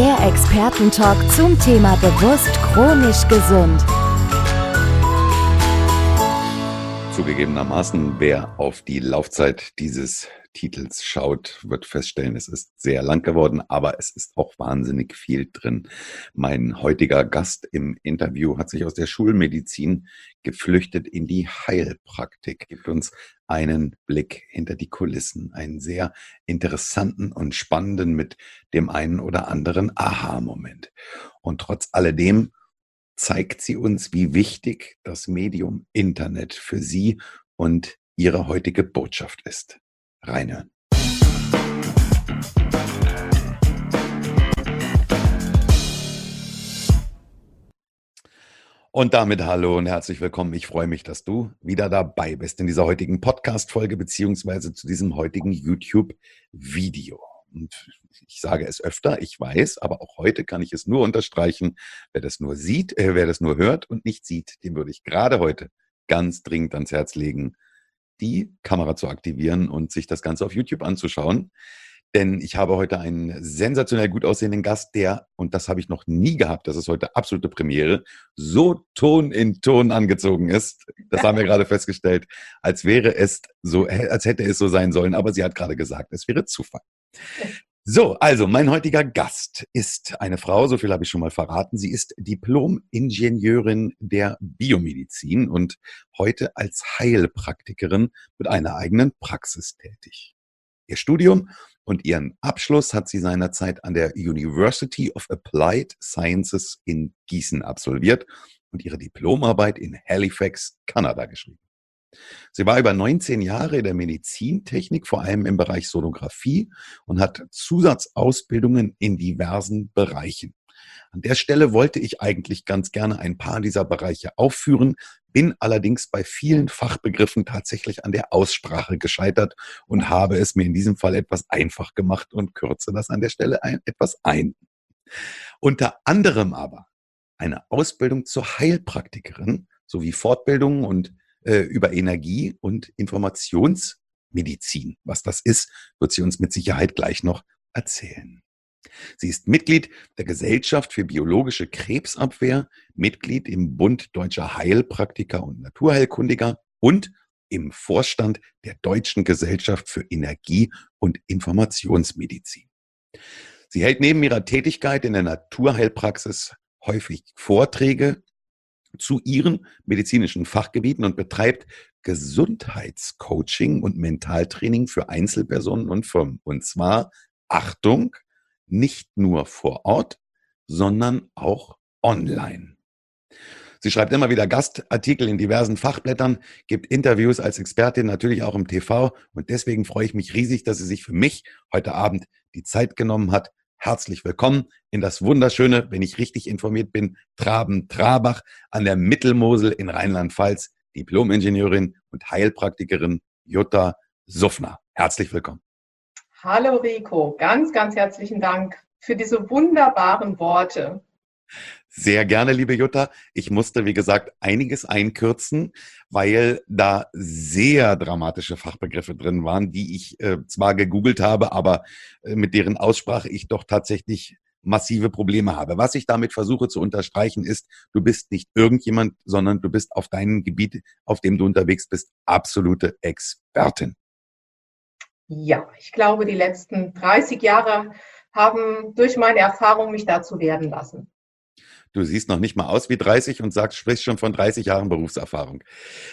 Der Expertentalk zum Thema bewusst chronisch gesund. Zugegebenermaßen, wer auf die Laufzeit dieses Titels schaut, wird feststellen, es ist sehr lang geworden, aber es ist auch wahnsinnig viel drin. Mein heutiger Gast im Interview hat sich aus der Schulmedizin geflüchtet in die Heilpraktik, gibt uns einen Blick hinter die Kulissen, einen sehr interessanten und spannenden mit dem einen oder anderen Aha-Moment. Und trotz alledem zeigt sie uns, wie wichtig das Medium Internet für sie und ihre heutige Botschaft ist reinhören. Und damit hallo und herzlich willkommen. Ich freue mich, dass du wieder dabei bist in dieser heutigen Podcast-Folge beziehungsweise zu diesem heutigen YouTube-Video. Und ich sage es öfter, ich weiß, aber auch heute kann ich es nur unterstreichen. Wer das nur sieht, äh, wer das nur hört und nicht sieht, dem würde ich gerade heute ganz dringend ans Herz legen, die Kamera zu aktivieren und sich das Ganze auf YouTube anzuschauen. Denn ich habe heute einen sensationell gut aussehenden Gast, der, und das habe ich noch nie gehabt, das ist heute absolute Premiere, so Ton in Ton angezogen ist. Das haben wir gerade festgestellt, als wäre es so, als hätte es so sein sollen. Aber sie hat gerade gesagt, es wäre Zufall. So, also mein heutiger Gast ist eine Frau, so viel habe ich schon mal verraten. Sie ist Diplom-Ingenieurin der Biomedizin und heute als Heilpraktikerin mit einer eigenen Praxis tätig. Ihr Studium und ihren Abschluss hat sie seinerzeit an der University of Applied Sciences in Gießen absolviert und ihre Diplomarbeit in Halifax, Kanada geschrieben. Sie war über 19 Jahre in der Medizintechnik, vor allem im Bereich Sonographie und hat Zusatzausbildungen in diversen Bereichen. An der Stelle wollte ich eigentlich ganz gerne ein paar dieser Bereiche aufführen, bin allerdings bei vielen Fachbegriffen tatsächlich an der Aussprache gescheitert und habe es mir in diesem Fall etwas einfach gemacht und kürze das an der Stelle ein, etwas ein. Unter anderem aber eine Ausbildung zur Heilpraktikerin sowie Fortbildungen und äh, über Energie und Informationsmedizin. Was das ist, wird sie uns mit Sicherheit gleich noch erzählen. Sie ist Mitglied der Gesellschaft für biologische Krebsabwehr, Mitglied im Bund deutscher Heilpraktiker und Naturheilkundiger und im Vorstand der Deutschen Gesellschaft für Energie- und Informationsmedizin. Sie hält neben ihrer Tätigkeit in der Naturheilpraxis häufig Vorträge zu ihren medizinischen Fachgebieten und betreibt Gesundheitscoaching und Mentaltraining für Einzelpersonen und Firmen. Und zwar, Achtung, nicht nur vor Ort, sondern auch online. Sie schreibt immer wieder Gastartikel in diversen Fachblättern, gibt Interviews als Expertin natürlich auch im TV und deswegen freue ich mich riesig, dass sie sich für mich heute Abend die Zeit genommen hat, herzlich willkommen in das wunderschöne, wenn ich richtig informiert bin, Traben-Trabach an der Mittelmosel in Rheinland-Pfalz, Diplom-Ingenieurin und Heilpraktikerin Jutta Suffner. Herzlich willkommen. Hallo Rico, ganz, ganz herzlichen Dank für diese wunderbaren Worte. Sehr gerne, liebe Jutta. Ich musste, wie gesagt, einiges einkürzen, weil da sehr dramatische Fachbegriffe drin waren, die ich äh, zwar gegoogelt habe, aber äh, mit deren Aussprache ich doch tatsächlich massive Probleme habe. Was ich damit versuche zu unterstreichen ist, du bist nicht irgendjemand, sondern du bist auf deinem Gebiet, auf dem du unterwegs bist, absolute Expertin. Ja, ich glaube, die letzten 30 Jahre haben durch meine Erfahrung mich dazu werden lassen. Du siehst noch nicht mal aus wie 30 und sagst, sprichst schon von 30 Jahren Berufserfahrung.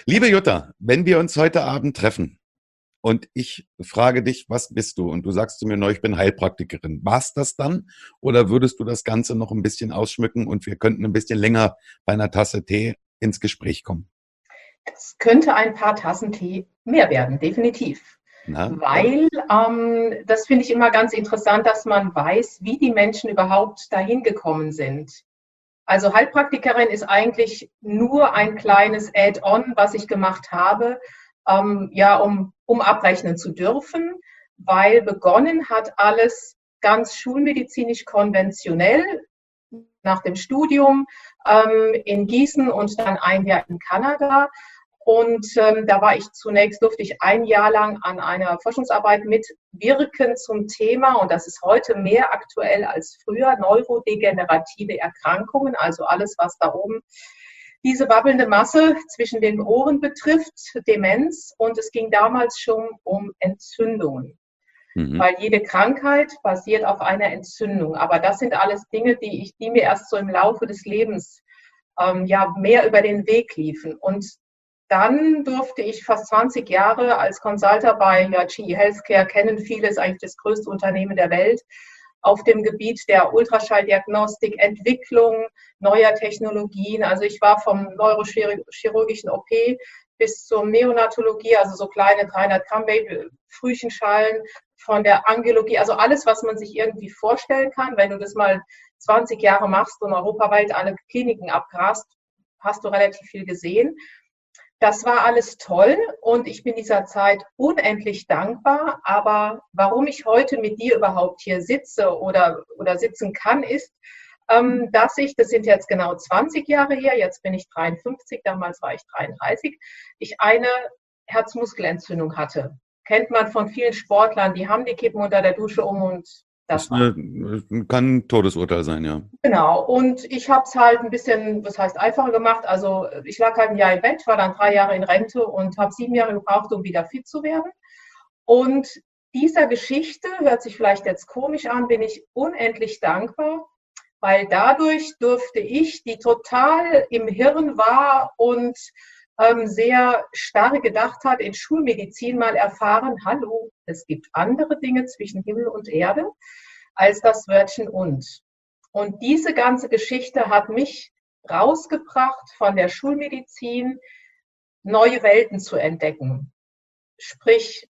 Liebe Jutta, wenn wir uns heute Abend treffen und ich frage dich, was bist du? Und du sagst zu mir, no, ich bin Heilpraktikerin. War's das dann? Oder würdest du das Ganze noch ein bisschen ausschmücken und wir könnten ein bisschen länger bei einer Tasse Tee ins Gespräch kommen? Es könnte ein paar Tassen Tee mehr werden, definitiv. Na, Weil ähm, das finde ich immer ganz interessant, dass man weiß, wie die Menschen überhaupt dahin gekommen sind. Also Heilpraktikerin ist eigentlich nur ein kleines Add-on, was ich gemacht habe, ähm, ja, um, um abrechnen zu dürfen, weil begonnen hat alles ganz schulmedizinisch konventionell nach dem Studium ähm, in Gießen und dann ein Jahr in Kanada. Und ähm, da war ich zunächst, durfte ich ein Jahr lang an einer Forschungsarbeit mitwirken zum Thema, und das ist heute mehr aktuell als früher, neurodegenerative Erkrankungen, also alles, was da oben diese wabbelnde Masse zwischen den Ohren betrifft, Demenz. Und es ging damals schon um Entzündungen. Mhm. Weil jede Krankheit basiert auf einer Entzündung. Aber das sind alles Dinge, die, ich, die mir erst so im Laufe des Lebens ähm, ja mehr über den Weg liefen. Und dann durfte ich fast 20 Jahre als Consultant bei ja, GE Healthcare kennen viele, ist eigentlich das größte Unternehmen der Welt, auf dem Gebiet der Ultraschalldiagnostik, Entwicklung neuer Technologien. Also ich war vom neurochirurgischen OP bis zur Neonatologie, also so kleine 300 Gramm Frühchenschalen, von der Angiologie, also alles, was man sich irgendwie vorstellen kann. Wenn du das mal 20 Jahre machst und europaweit alle Kliniken abgrast, hast du relativ viel gesehen. Das war alles toll und ich bin dieser Zeit unendlich dankbar. Aber warum ich heute mit dir überhaupt hier sitze oder, oder sitzen kann, ist, ähm, dass ich, das sind jetzt genau 20 Jahre her, jetzt bin ich 53, damals war ich 33, ich eine Herzmuskelentzündung hatte. Kennt man von vielen Sportlern, die haben die Kippen unter der Dusche um und das, das kann ein Todesurteil sein, ja. Genau. Und ich habe es halt ein bisschen, was heißt einfacher gemacht. Also ich lag halt ein Jahr im Bett, war dann drei Jahre in Rente und habe sieben Jahre gebraucht, um wieder fit zu werden. Und dieser Geschichte, hört sich vielleicht jetzt komisch an, bin ich unendlich dankbar, weil dadurch durfte ich, die total im Hirn war und sehr starr gedacht hat, in Schulmedizin mal erfahren, hallo, es gibt andere Dinge zwischen Himmel und Erde als das Wörtchen und. Und diese ganze Geschichte hat mich rausgebracht von der Schulmedizin, neue Welten zu entdecken. Sprich,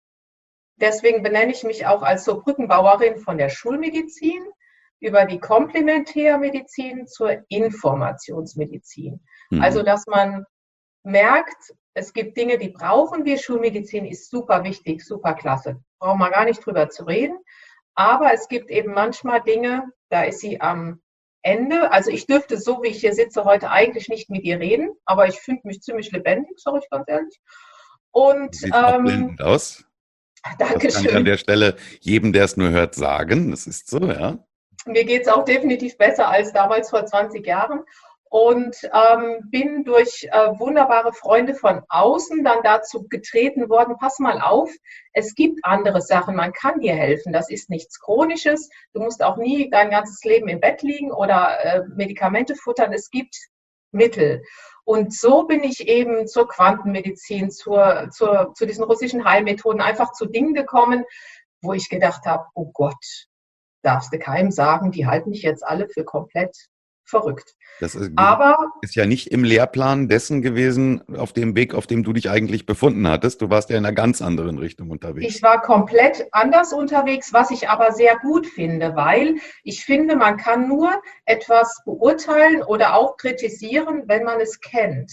deswegen benenne ich mich auch als so Brückenbauerin von der Schulmedizin über die Komplementärmedizin zur Informationsmedizin. Mhm. Also, dass man merkt, es gibt Dinge, die brauchen wir. Schulmedizin ist super wichtig, super klasse. Brauchen wir gar nicht drüber zu reden. Aber es gibt eben manchmal Dinge, da ist sie am Ende. Also ich dürfte so, wie ich hier sitze, heute eigentlich nicht mit ihr reden, aber ich finde mich ziemlich lebendig, sage ich ganz ehrlich. Und Sieht ähm, aus. Dankeschön. Das kann ich an der Stelle jedem, der es nur hört, sagen. Das ist so, ja. Mir geht es auch definitiv besser als damals vor 20 Jahren und ähm, bin durch äh, wunderbare Freunde von außen dann dazu getreten worden, pass mal auf, es gibt andere Sachen, man kann dir helfen, das ist nichts Chronisches, du musst auch nie dein ganzes Leben im Bett liegen oder äh, Medikamente futtern, es gibt Mittel. Und so bin ich eben zur Quantenmedizin, zur, zur, zu diesen russischen Heilmethoden einfach zu Dingen gekommen, wo ich gedacht habe, oh Gott, darfst du keinem sagen, die halten mich jetzt alle für komplett verrückt. Das ist, Aber, ist ja nicht im Lehrplan dessen gewesen, auf dem Weg, auf dem du dich eigentlich befunden hattest. Du warst ja in einer ganz anderen Richtung unterwegs. Ich war komplett anders unterwegs, was ich aber sehr gut finde, weil ich finde, man kann nur etwas beurteilen oder auch kritisieren, wenn man es kennt.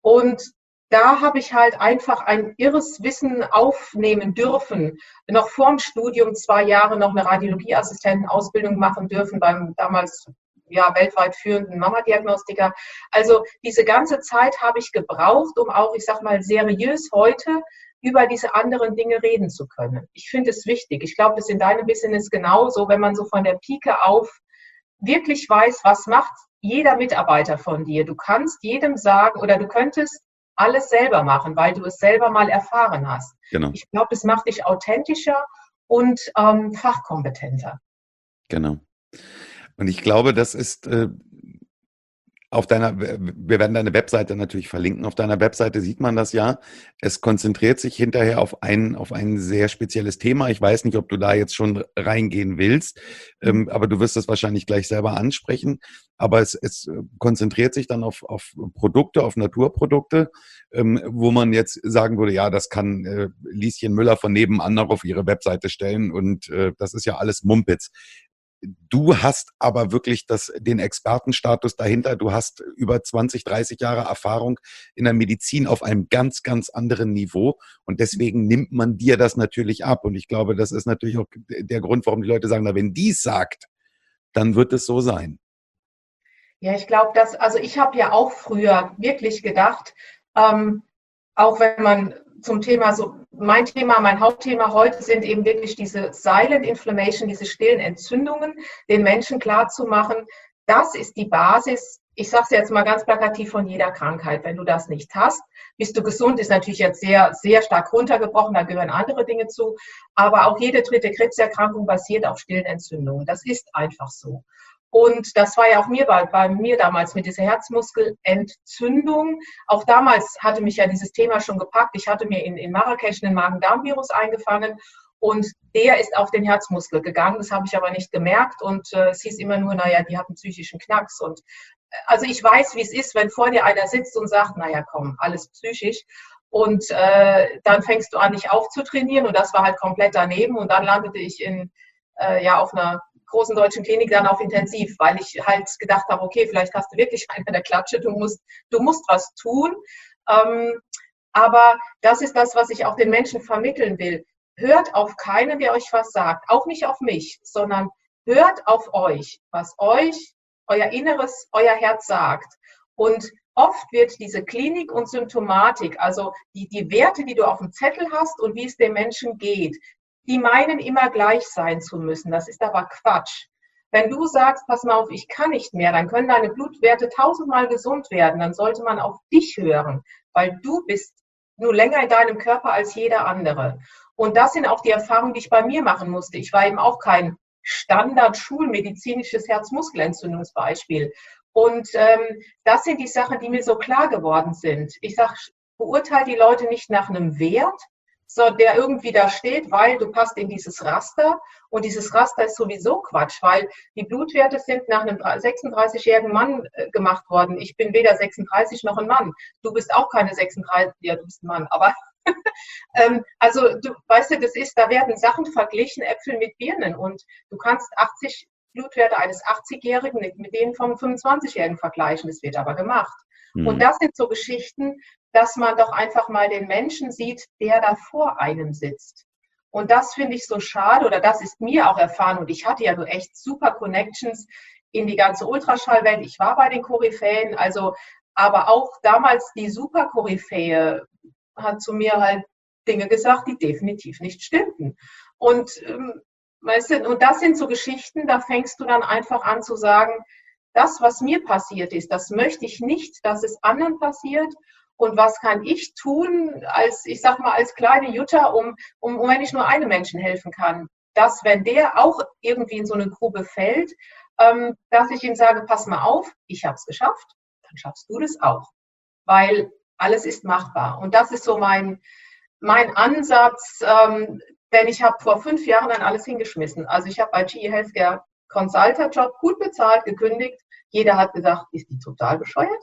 Und da habe ich halt einfach ein irres Wissen aufnehmen dürfen. Noch vorm Studium zwei Jahre noch eine Radiologieassistentenausbildung machen dürfen beim damals ja, weltweit führenden Mama-Diagnostiker. Also diese ganze Zeit habe ich gebraucht, um auch, ich sag mal, seriös heute über diese anderen Dinge reden zu können. Ich finde es wichtig. Ich glaube, das ist in deinem Business genauso, wenn man so von der Pike auf wirklich weiß, was macht jeder Mitarbeiter von dir. Du kannst jedem sagen oder du könntest alles selber machen, weil du es selber mal erfahren hast. Genau. Ich glaube, das macht dich authentischer und ähm, fachkompetenter. Genau. Und ich glaube, das ist äh, auf deiner, wir werden deine Webseite natürlich verlinken. Auf deiner Webseite sieht man das ja. Es konzentriert sich hinterher auf ein, auf ein sehr spezielles Thema. Ich weiß nicht, ob du da jetzt schon reingehen willst, ähm, mhm. aber du wirst das wahrscheinlich gleich selber ansprechen. Aber es, es konzentriert sich dann auf, auf Produkte, auf Naturprodukte, ähm, wo man jetzt sagen würde, ja, das kann äh, Lieschen Müller von nebenan noch auf ihre Webseite stellen und äh, das ist ja alles Mumpitz. Du hast aber wirklich das, den Expertenstatus dahinter. Du hast über 20, 30 Jahre Erfahrung in der Medizin auf einem ganz, ganz anderen Niveau. Und deswegen nimmt man dir das natürlich ab. Und ich glaube, das ist natürlich auch der Grund, warum die Leute sagen, na, wenn die es sagt, dann wird es so sein. Ja, ich glaube, dass, also ich habe ja auch früher wirklich gedacht, ähm, auch wenn man zum Thema so, mein Thema, mein Hauptthema heute sind eben wirklich diese Silent Inflammation, diese stillen Entzündungen, den Menschen klarzumachen, das ist die Basis, ich sage es jetzt mal ganz plakativ von jeder Krankheit. Wenn du das nicht hast, bist du gesund, ist natürlich jetzt sehr, sehr stark runtergebrochen, da gehören andere Dinge zu. Aber auch jede dritte Krebserkrankung basiert auf stillen Entzündungen. Das ist einfach so. Und das war ja auch mir bei, bei mir damals mit dieser Herzmuskelentzündung. Auch damals hatte mich ja dieses Thema schon gepackt. Ich hatte mir in, in Marrakesch einen Magen-Darm-Virus eingefangen und der ist auf den Herzmuskel gegangen. Das habe ich aber nicht gemerkt und äh, es hieß immer nur, naja, die hat einen psychischen Knacks. Und äh, also ich weiß, wie es ist, wenn vor dir einer sitzt und sagt, naja, komm, alles psychisch. Und äh, dann fängst du an, dich aufzutrainieren und das war halt komplett daneben. Und dann landete ich in, äh, ja, auf einer großen deutschen Klinik dann auf Intensiv, weil ich halt gedacht habe, okay, vielleicht hast du wirklich eine der Klatsche, du musst, du musst was tun. Ähm, aber das ist das, was ich auch den Menschen vermitteln will. Hört auf keinen, der euch was sagt, auch nicht auf mich, sondern hört auf euch, was euch, euer Inneres, euer Herz sagt. Und oft wird diese Klinik und Symptomatik, also die, die Werte, die du auf dem Zettel hast und wie es dem Menschen geht, die meinen immer gleich sein zu müssen. Das ist aber Quatsch. Wenn du sagst, pass mal auf, ich kann nicht mehr, dann können deine Blutwerte tausendmal gesund werden. Dann sollte man auf dich hören, weil du bist nur länger in deinem Körper als jeder andere. Und das sind auch die Erfahrungen, die ich bei mir machen musste. Ich war eben auch kein Standard-schulmedizinisches Herzmuskelentzündungsbeispiel. Und ähm, das sind die Sachen, die mir so klar geworden sind. Ich sage, beurteile die Leute nicht nach einem Wert, so, der irgendwie da steht, weil du passt in dieses Raster und dieses Raster ist sowieso Quatsch, weil die Blutwerte sind nach einem 36-jährigen Mann äh, gemacht worden. Ich bin weder 36 noch ein Mann. Du bist auch keine 36, ja, du bist ein Mann, aber ähm, also du weißt du, das ist, da werden Sachen verglichen, Äpfel mit Birnen und du kannst 80 Blutwerte eines 80-Jährigen mit denen vom 25-Jährigen vergleichen. Das wird aber gemacht. Mhm. Und das sind so Geschichten, dass man doch einfach mal den Menschen sieht, der da vor einem sitzt. Und das finde ich so schade oder das ist mir auch erfahren und ich hatte ja so echt super Connections in die ganze Ultraschallwelt. Ich war bei den Koryphäen, also aber auch damals die super Koryphäe hat zu mir halt Dinge gesagt, die definitiv nicht stimmten. Und ähm, weißt du, und das sind so Geschichten, da fängst du dann einfach an zu sagen, das, was mir passiert ist, das möchte ich nicht, dass es anderen passiert und was kann ich tun als, ich sag mal, als kleine Jutta, um, um, um wenn ich nur einem Menschen helfen kann, dass wenn der auch irgendwie in so eine Grube fällt, ähm, dass ich ihm sage, pass mal auf, ich habe es geschafft, dann schaffst du das auch. Weil alles ist machbar. Und das ist so mein, mein Ansatz, ähm, denn ich habe vor fünf Jahren dann alles hingeschmissen. Also ich habe bei GE Healthcare Consultant Job gut bezahlt, gekündigt. Jeder hat gesagt, ist die total bescheuert?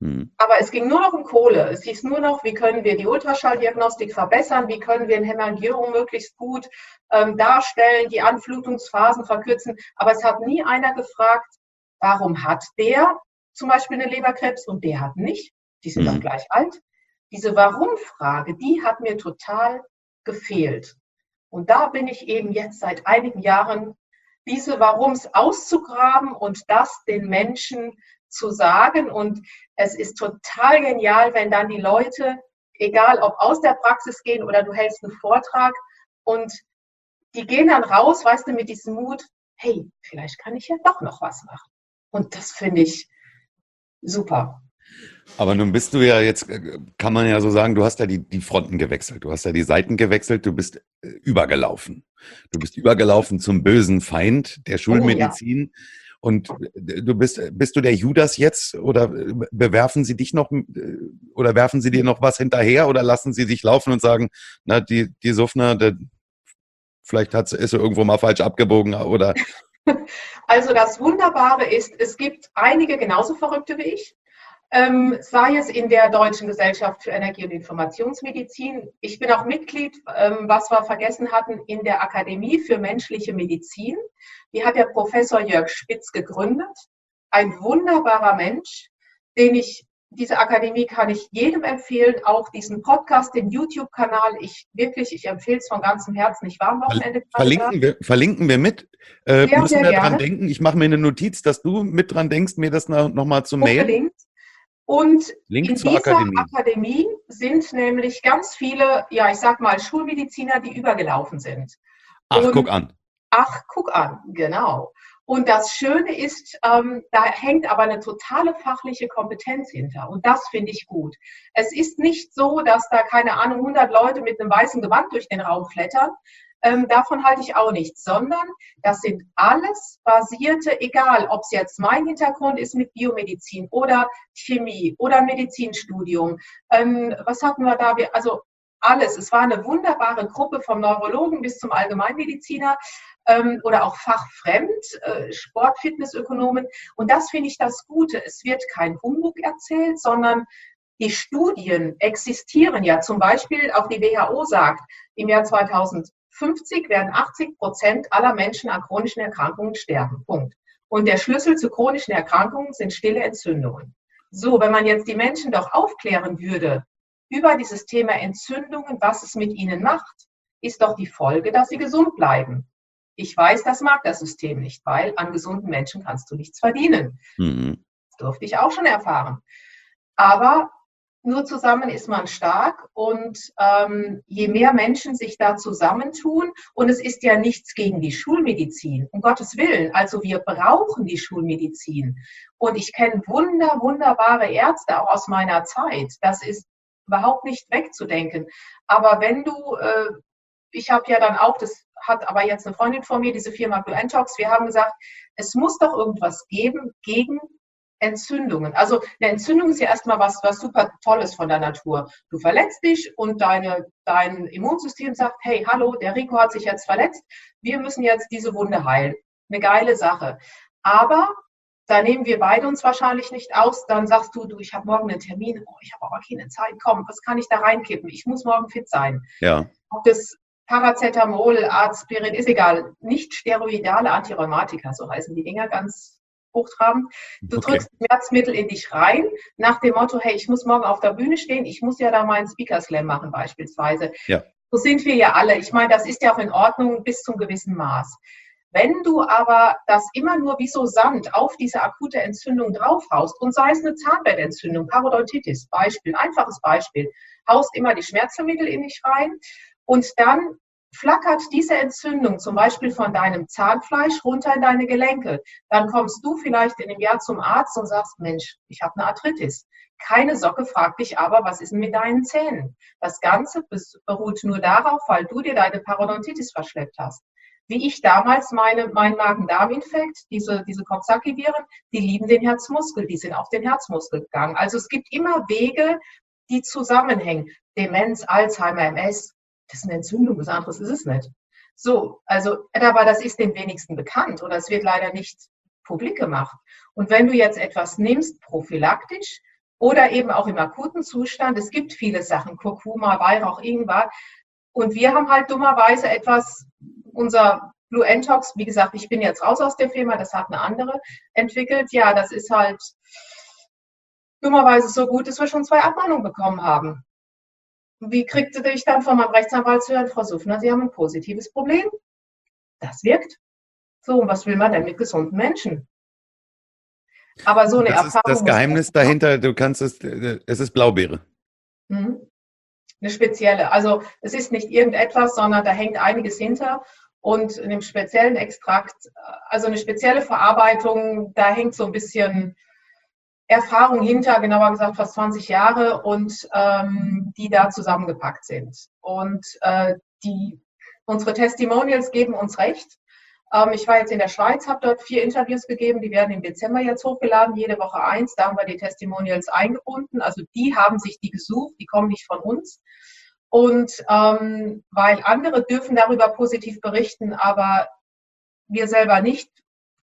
Mhm. Aber es ging nur noch um Kohle. Es hieß nur noch, wie können wir die Ultraschalldiagnostik verbessern, wie können wir eine Hämangierung möglichst gut ähm, darstellen, die Anflutungsphasen verkürzen. Aber es hat nie einer gefragt, warum hat der zum Beispiel eine Leberkrebs und der hat nicht. Die sind mhm. doch gleich alt. Diese Warum-Frage, die hat mir total gefehlt. Und da bin ich eben jetzt seit einigen Jahren, diese Warums auszugraben und das den Menschen zu sagen. Und es ist total genial, wenn dann die Leute, egal ob aus der Praxis gehen oder du hältst einen Vortrag und die gehen dann raus, weißt du, mit diesem Mut, hey, vielleicht kann ich ja doch noch was machen. Und das finde ich super. Aber nun bist du ja jetzt, äh, kann man ja so sagen, du hast ja die, die Fronten gewechselt, du hast ja die Seiten gewechselt, du bist äh, übergelaufen. Du bist übergelaufen zum bösen Feind der Schulmedizin. Oh, ja. Und äh, du bist, bist du der Judas jetzt oder bewerfen sie dich noch oder werfen sie dir noch was hinterher oder lassen sie dich laufen und sagen, na, die, die Suffner, der, vielleicht hat, ist sie irgendwo mal falsch abgebogen oder. Also das Wunderbare ist, es gibt einige genauso Verrückte wie ich ähm, sei es in der Deutschen Gesellschaft für Energie- und Informationsmedizin. Ich bin auch Mitglied, ähm, was wir vergessen hatten, in der Akademie für menschliche Medizin. Die hat der Professor Jörg Spitz gegründet. Ein wunderbarer Mensch, den ich diese Akademie kann ich jedem empfehlen, auch diesen Podcast, den YouTube-Kanal. Ich wirklich, ich empfehle es von ganzem Herzen. Ich war am Wochenende. Verlinken wir, verlinken wir mit. Äh, sehr, müssen wir dran denken. Ich mache mir eine Notiz, dass du mit dran denkst, mir das nochmal zu mailen. Und Link in dieser Akademie. Akademie. sind nämlich ganz viele, ja, ich sag mal, Schulmediziner, die übergelaufen sind. Ach, Und, guck an. Ach, guck an, genau. Und das Schöne ist, ähm, da hängt aber eine totale fachliche Kompetenz hinter. Und das finde ich gut. Es ist nicht so, dass da, keine Ahnung, 100 Leute mit einem weißen Gewand durch den Raum klettern, ähm, davon halte ich auch nichts, sondern das sind alles basierte, egal ob es jetzt mein Hintergrund ist mit Biomedizin oder Chemie oder Medizinstudium. Ähm, was hatten wir da? Also alles. Es war eine wunderbare Gruppe vom Neurologen bis zum Allgemeinmediziner ähm, oder auch fachfremd, äh, Sportfitnessökonomen. Und das finde ich das Gute. Es wird kein Humbug erzählt, sondern die Studien existieren ja. Zum Beispiel auch die WHO sagt, im Jahr 2000 50 werden 80 Prozent aller Menschen an chronischen Erkrankungen sterben. Punkt. Und der Schlüssel zu chronischen Erkrankungen sind stille Entzündungen. So, wenn man jetzt die Menschen doch aufklären würde über dieses Thema Entzündungen, was es mit ihnen macht, ist doch die Folge, dass sie gesund bleiben. Ich weiß, das mag das System nicht, weil an gesunden Menschen kannst du nichts verdienen. Mhm. Das durfte ich auch schon erfahren. Aber nur zusammen ist man stark und ähm, je mehr Menschen sich da zusammentun, und es ist ja nichts gegen die Schulmedizin, um Gottes Willen, also wir brauchen die Schulmedizin. Und ich kenne wunder, wunderbare Ärzte auch aus meiner Zeit. Das ist überhaupt nicht wegzudenken. Aber wenn du, äh, ich habe ja dann auch, das hat aber jetzt eine Freundin von mir, diese Firma Blue Antox, wir haben gesagt, es muss doch irgendwas geben gegen Entzündungen. Also eine Entzündung ist ja erstmal was, was super Tolles von der Natur. Du verletzt dich und deine, dein Immunsystem sagt, hey, hallo, der Rico hat sich jetzt verletzt, wir müssen jetzt diese Wunde heilen. Eine geile Sache. Aber da nehmen wir beide uns wahrscheinlich nicht aus. Dann sagst du, du, ich habe morgen einen Termin, oh, ich habe aber keine Zeit, komm, was kann ich da reinkippen? Ich muss morgen fit sein. Ja. Ob das Paracetamol, Aspirin, ist egal. Nicht steroidale Antirheumatika, so heißen die Dinger ganz hochtrabend. Du okay. drückst Schmerzmittel in dich rein, nach dem Motto, hey, ich muss morgen auf der Bühne stehen, ich muss ja da meinen Speaker Slam machen beispielsweise. Ja. So sind wir ja alle. Ich meine, das ist ja auch in Ordnung bis zum gewissen Maß. Wenn du aber das immer nur wie so Sand auf diese akute Entzündung draufhaust und sei es eine Zahnbettentzündung, Parodontitis, Beispiel, einfaches Beispiel, haust immer die Schmerzmittel in dich rein und dann flackert diese Entzündung zum Beispiel von deinem Zahnfleisch runter in deine Gelenke, dann kommst du vielleicht in einem Jahr zum Arzt und sagst, Mensch, ich habe eine Arthritis. Keine Socke fragt dich aber, was ist mit deinen Zähnen? Das Ganze beruht nur darauf, weil du dir deine Parodontitis verschleppt hast. Wie ich damals meine, mein Magen-Darm-Infekt, diese, diese Coxsackie-Viren, die lieben den Herzmuskel, die sind auf den Herzmuskel gegangen. Also es gibt immer Wege, die zusammenhängen. Demenz, Alzheimer, MS, das ist eine Entzündung, was anderes ist es nicht. So, also, aber das ist den wenigsten bekannt oder es wird leider nicht publik gemacht. Und wenn du jetzt etwas nimmst, prophylaktisch oder eben auch im akuten Zustand, es gibt viele Sachen, Kurkuma, Weihrauch, Ingwer, und wir haben halt dummerweise etwas, unser Blue Entox, wie gesagt, ich bin jetzt raus aus der Firma, das hat eine andere entwickelt. Ja, das ist halt dummerweise so gut, dass wir schon zwei Abmahnungen bekommen haben. Wie kriegte dich dann von meinem Rechtsanwalt zu hören, Frau Suffner, Sie haben ein positives Problem? Das wirkt. So, und was will man denn mit gesunden Menschen? Aber so eine das Erfahrung. Ist das Geheimnis dahinter, du kannst es, es ist Blaubeere. Mhm. Eine spezielle. Also es ist nicht irgendetwas, sondern da hängt einiges hinter. Und in dem speziellen Extrakt, also eine spezielle Verarbeitung, da hängt so ein bisschen Erfahrung hinter, genauer gesagt fast 20 Jahre, und ähm, die da zusammengepackt sind. Und äh, die, unsere Testimonials geben uns recht. Ähm, ich war jetzt in der Schweiz, habe dort vier Interviews gegeben, die werden im Dezember jetzt hochgeladen, jede Woche eins. Da haben wir die Testimonials eingebunden. Also die haben sich die gesucht, die kommen nicht von uns. Und ähm, weil andere dürfen darüber positiv berichten, aber wir selber nicht,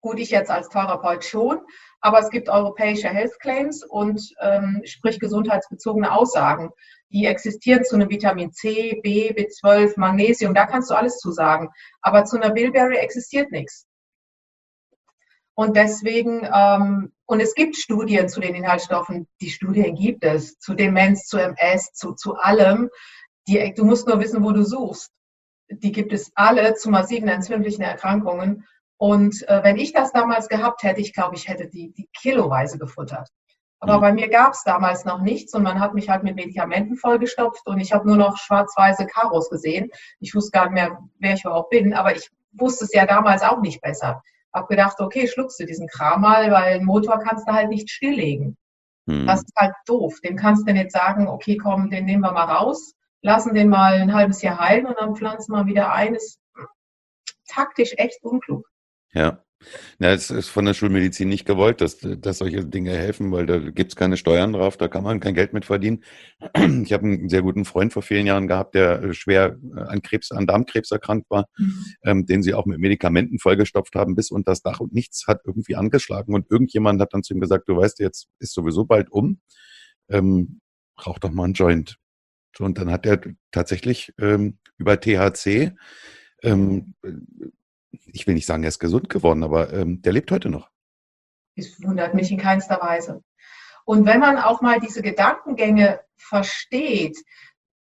gut, ich jetzt als Therapeut schon, aber es gibt europäische Health Claims und ähm, sprich gesundheitsbezogene Aussagen, die existieren zu einem Vitamin C, B, B12, Magnesium, da kannst du alles zu sagen. Aber zu einer Bilberry existiert nichts. Und deswegen, ähm, und es gibt Studien zu den Inhaltsstoffen, die Studien gibt es, zu Demenz, zu MS, zu, zu allem. Die, du musst nur wissen, wo du suchst. Die gibt es alle zu massiven entzündlichen Erkrankungen. Und äh, wenn ich das damals gehabt hätte, ich glaube, ich hätte die, die kiloweise gefuttert. Aber mhm. bei mir gab es damals noch nichts und man hat mich halt mit Medikamenten vollgestopft und ich habe nur noch schwarz-weiße Karos gesehen. Ich wusste gar nicht mehr, wer ich überhaupt bin, aber ich wusste es ja damals auch nicht besser. Hab gedacht, okay, schluckst du diesen Kram mal, weil einen Motor kannst du halt nicht stilllegen. Mhm. Das ist halt doof. Dem kannst du nicht sagen, okay, komm, den nehmen wir mal raus, lassen den mal ein halbes Jahr heilen und dann pflanzen wir wieder ein. Ist taktisch echt unklug. Ja. Ja, es ist von der Schulmedizin nicht gewollt, dass, dass solche Dinge helfen, weil da gibt es keine Steuern drauf, da kann man kein Geld mit verdienen. Ich habe einen sehr guten Freund vor vielen Jahren gehabt, der äh, schwer äh, an Krebs, an Darmkrebs erkrankt war, mhm. ähm, den sie auch mit Medikamenten vollgestopft haben, bis unter das Dach und nichts hat irgendwie angeschlagen. Und irgendjemand hat dann zu ihm gesagt, du weißt, jetzt ist sowieso bald um, ähm, rauch doch mal einen Joint. Und dann hat er tatsächlich ähm, über THC ähm, ich will nicht sagen, er ist gesund geworden, aber ähm, der lebt heute noch. Das wundert mich in keinster Weise. Und wenn man auch mal diese Gedankengänge versteht,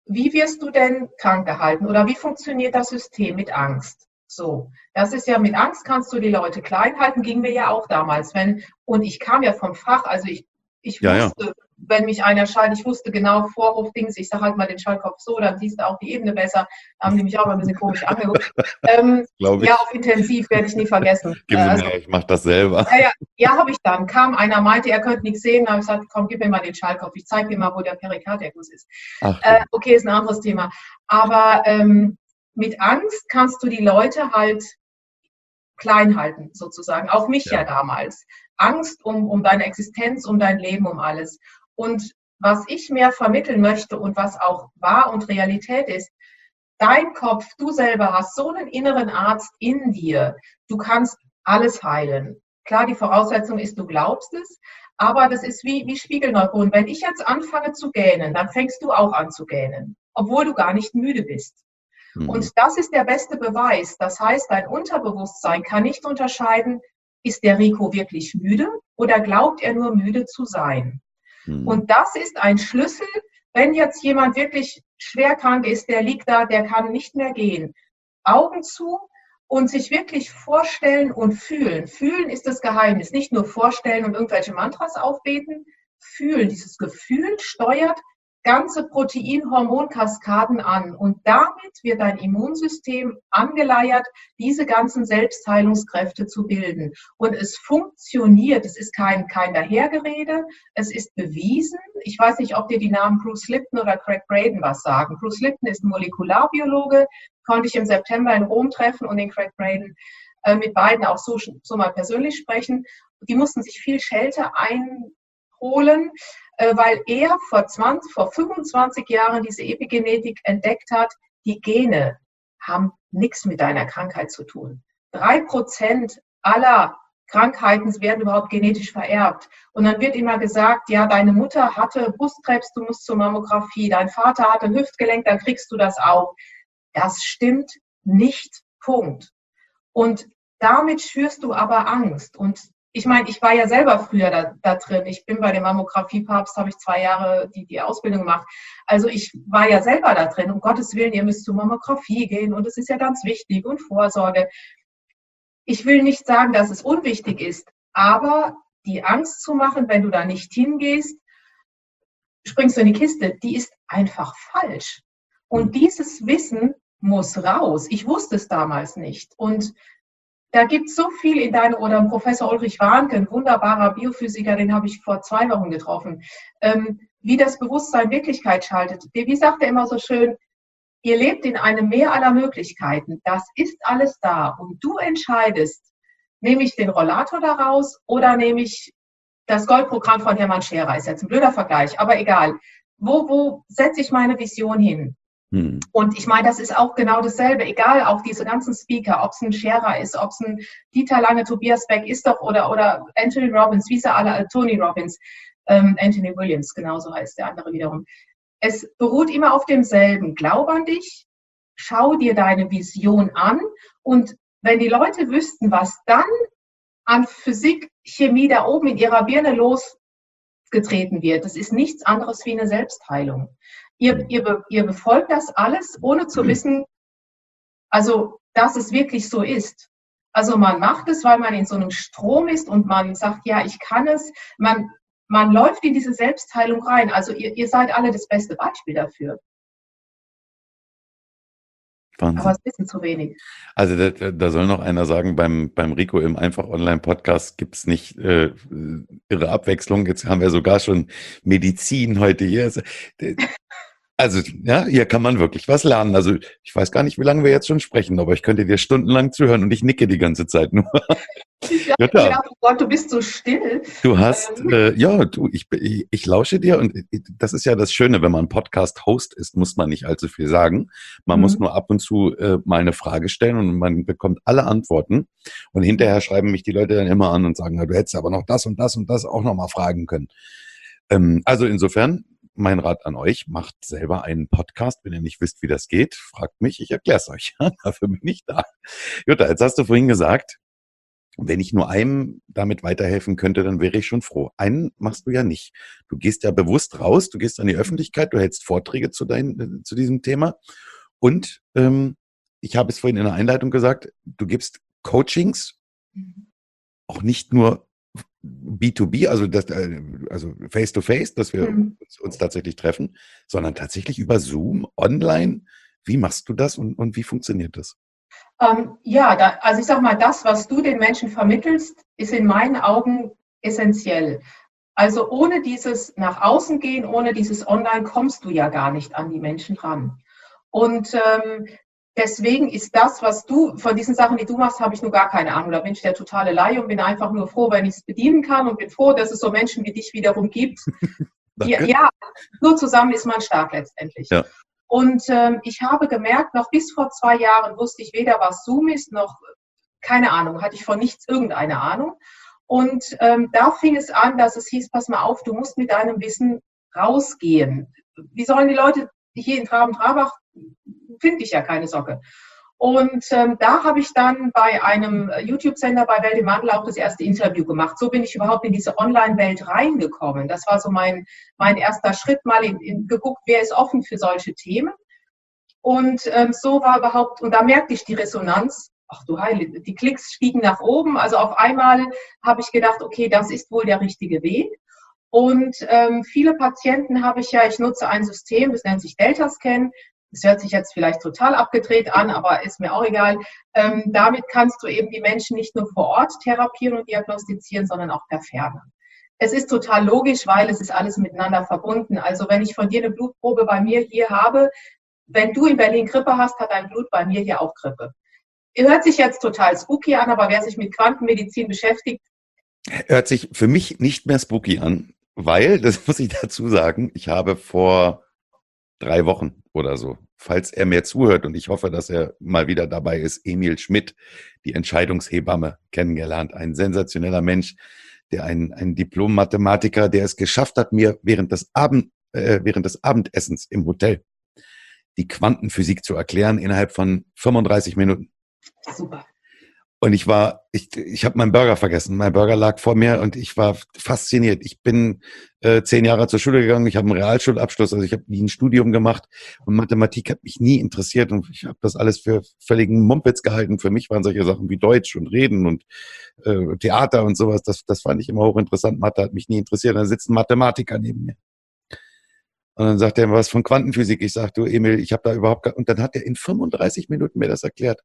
wie wirst du denn krank gehalten oder wie funktioniert das System mit Angst? So, das ist ja mit Angst kannst du die Leute klein halten, ging mir ja auch damals, wenn und ich kam ja vom Fach, also ich ich ja, wusste, ja wenn mich einer schaltet, ich wusste genau, Vorrufdings, ich sage halt mal den Schallkopf so, dann siehst du auch die Ebene besser. Da haben die mich auch mal ein bisschen komisch angeguckt. Ähm, ja, auf intensiv werde ich nie vergessen. Gib mir also, ich mache das selber. Ja, ja, ja habe ich dann. Kam einer, meinte, er könnte nichts sehen. Habe ich gesagt, komm, gib mir mal den Schallkopf. Ich zeige dir mal, wo der Perikarderguss ist. Ach, äh, okay, ist ein anderes Thema. Aber ähm, mit Angst kannst du die Leute halt klein halten, sozusagen. Auch mich ja, ja damals. Angst um, um deine Existenz, um dein Leben, um alles. Und was ich mehr vermitteln möchte und was auch wahr und Realität ist, dein Kopf, du selber hast so einen inneren Arzt in dir. Du kannst alles heilen. Klar, die Voraussetzung ist, du glaubst es, aber das ist wie, wie Spiegelneuronen. Wenn ich jetzt anfange zu gähnen, dann fängst du auch an zu gähnen, obwohl du gar nicht müde bist. Mhm. Und das ist der beste Beweis. Das heißt, dein Unterbewusstsein kann nicht unterscheiden, ist der Rico wirklich müde oder glaubt er nur müde zu sein? Mhm. Und das ist ein Schlüssel, wenn jetzt jemand wirklich schwer krank ist, der liegt da, der kann nicht mehr gehen. Augen zu und sich wirklich vorstellen und fühlen. Fühlen ist das Geheimnis. Nicht nur vorstellen und irgendwelche Mantras aufbeten. Fühlen. Dieses Gefühl steuert ganze Proteinhormonkaskaden an und damit wird dein Immunsystem angeleiert, diese ganzen Selbstheilungskräfte zu bilden. Und es funktioniert, es ist kein, kein Dahergerede, es ist bewiesen. Ich weiß nicht, ob dir die Namen Bruce Lipton oder Craig Braden was sagen. Bruce Lipton ist ein Molekularbiologe, konnte ich im September in Rom treffen und den Craig Braden äh, mit beiden auch so, so mal persönlich sprechen. Die mussten sich viel Schelte einholen, äh, weil er vor, 20, vor 25 Jahren diese Epigenetik entdeckt hat, die Gene haben nichts mit deiner Krankheit zu tun. Drei Prozent aller Krankheiten werden überhaupt genetisch vererbt. Und dann wird immer gesagt, ja, deine Mutter hatte Brustkrebs, du musst zur Mammographie, dein Vater hatte Hüftgelenk, dann kriegst du das auch. Das stimmt nicht. Punkt. Und damit schürst du aber Angst. Und ich meine, ich war ja selber früher da, da drin. Ich bin bei dem Mammographie-Papst, habe ich zwei Jahre die, die Ausbildung gemacht. Also ich war ja selber da drin. Um Gottes Willen, ihr müsst zur Mammographie gehen und es ist ja ganz wichtig und Vorsorge. Ich will nicht sagen, dass es unwichtig ist, aber die Angst zu machen, wenn du da nicht hingehst, springst du in die Kiste, die ist einfach falsch. Und dieses Wissen muss raus. Ich wusste es damals nicht. Und da gibt es so viel in deinem, oder Professor Ulrich Warnke, ein wunderbarer Biophysiker, den habe ich vor zwei Wochen getroffen, ähm, wie das Bewusstsein Wirklichkeit schaltet. Wie sagt er immer so schön, ihr lebt in einem Meer aller Möglichkeiten. Das ist alles da. Und du entscheidest, nehme ich den Rollator daraus oder nehme ich das Goldprogramm von Hermann Scherer? Ist jetzt ein blöder Vergleich, aber egal. Wo, wo setze ich meine Vision hin? Hm. Und ich meine, das ist auch genau dasselbe, egal, auch diese ganzen Speaker, ob es ein Scherer ist, ob es ein Dieter Lange, Tobias Beck ist doch oder, oder Anthony Robbins, wie sie alle, äh, Tony Robbins, ähm, Anthony Williams, genauso heißt der andere wiederum. Es beruht immer auf demselben. Glaub an dich, schau dir deine Vision an und wenn die Leute wüssten, was dann an Physik, Chemie da oben in ihrer Birne losgetreten wird, das ist nichts anderes wie eine Selbstheilung. Ihr, ihr, ihr befolgt das alles, ohne zu wissen, also, dass es wirklich so ist. Also man macht es, weil man in so einem Strom ist und man sagt, ja, ich kann es. Man, man läuft in diese Selbstheilung rein. Also ihr, ihr seid alle das beste Beispiel dafür. Wahnsinn. Aber es wissen zu wenig. Also da, da, soll noch einer sagen, beim, beim Rico im Einfach Online Podcast gibt es nicht äh, irre Abwechslung. Jetzt haben wir sogar schon Medizin heute hier. Also, ja, hier kann man wirklich was lernen. Also, ich weiß gar nicht, wie lange wir jetzt schon sprechen, aber ich könnte dir stundenlang zuhören und ich nicke die ganze Zeit nur. Ja, ja. Oh Gott, du bist so still. Du hast, ähm. äh, ja, du, ich, ich, ich lausche dir und das ist ja das Schöne, wenn man Podcast-Host ist, muss man nicht allzu viel sagen. Man mhm. muss nur ab und zu äh, mal eine Frage stellen und man bekommt alle Antworten. Und hinterher schreiben mich die Leute dann immer an und sagen, du hättest aber noch das und das und das auch noch mal fragen können. Ähm, also insofern, mein Rat an euch, macht selber einen Podcast. Wenn ihr nicht wisst, wie das geht, fragt mich, ich erkläre es euch. Dafür bin ich da. Jutta, jetzt hast du vorhin gesagt, wenn ich nur einem damit weiterhelfen könnte, dann wäre ich schon froh. Einen machst du ja nicht. Du gehst ja bewusst raus, du gehst an die Öffentlichkeit, du hältst Vorträge zu, dein, zu diesem Thema. Und ähm, ich habe es vorhin in der Einleitung gesagt, du gibst Coachings, mhm. auch nicht nur B2B, also das, äh, also face to face, dass wir mhm. uns, uns, tatsächlich treffen, sondern tatsächlich über Zoom, online. Wie machst du das und, und wie funktioniert das? Ähm, ja, da, also ich sag mal, das, was du den Menschen vermittelst, ist in meinen Augen essentiell. Also ohne dieses nach außen gehen, ohne dieses Online kommst du ja gar nicht an die Menschen ran. Und ähm, deswegen ist das, was du, von diesen Sachen, die du machst, habe ich nur gar keine Ahnung. Da bin ich der totale Laie und bin einfach nur froh, wenn ich es bedienen kann und bin froh, dass es so Menschen wie dich wiederum gibt. ja, ja, nur zusammen ist man stark letztendlich. Ja. Und ähm, ich habe gemerkt, noch bis vor zwei Jahren wusste ich weder, was Zoom ist, noch keine Ahnung, hatte ich von nichts irgendeine Ahnung. Und ähm, da fing es an, dass es hieß, pass mal auf, du musst mit deinem Wissen rausgehen. Wie sollen die Leute hier in Traben-Trabach finde ich ja keine Socke. Und ähm, da habe ich dann bei einem YouTube-Sender bei Welt im Wandel auch das erste Interview gemacht. So bin ich überhaupt in diese Online-Welt reingekommen. Das war so mein, mein erster Schritt, mal in, in, geguckt, wer ist offen für solche Themen. Und ähm, so war überhaupt, und da merkte ich die Resonanz. Ach du Heile, die Klicks stiegen nach oben. Also auf einmal habe ich gedacht, okay, das ist wohl der richtige Weg. Und ähm, viele Patienten habe ich ja, ich nutze ein System, das nennt sich Delta Scan. Das hört sich jetzt vielleicht total abgedreht an, aber ist mir auch egal. Ähm, damit kannst du eben die Menschen nicht nur vor Ort therapieren und diagnostizieren, sondern auch per Ferne. Es ist total logisch, weil es ist alles miteinander verbunden. Also wenn ich von dir eine Blutprobe bei mir hier habe, wenn du in Berlin Grippe hast, hat dein Blut bei mir hier auch Grippe. Hört sich jetzt total spooky an, aber wer sich mit Quantenmedizin beschäftigt, hört sich für mich nicht mehr spooky an, weil, das muss ich dazu sagen, ich habe vor drei Wochen oder so. Falls er mir zuhört und ich hoffe, dass er mal wieder dabei ist, Emil Schmidt, die Entscheidungshebamme, kennengelernt. Ein sensationeller Mensch, der ein, ein Diplom-Mathematiker, der es geschafft hat, mir während des, Abend, äh, während des Abendessens im Hotel die Quantenphysik zu erklären innerhalb von 35 Minuten. Super. Und ich war, ich, ich habe meinen Burger vergessen. Mein Burger lag vor mir und ich war fasziniert. Ich bin äh, zehn Jahre zur Schule gegangen, ich habe einen Realschulabschluss, also ich habe nie ein Studium gemacht und Mathematik hat mich nie interessiert und ich habe das alles für völligen Mumpitz gehalten. Für mich waren solche Sachen wie Deutsch und Reden und äh, Theater und sowas, das, das fand ich immer hochinteressant. Mathe hat mich nie interessiert. Da sitzt ein Mathematiker neben mir. Und dann sagt er was von Quantenphysik. Ich sage, du Emil, ich habe da überhaupt. Und dann hat er in 35 Minuten mir das erklärt.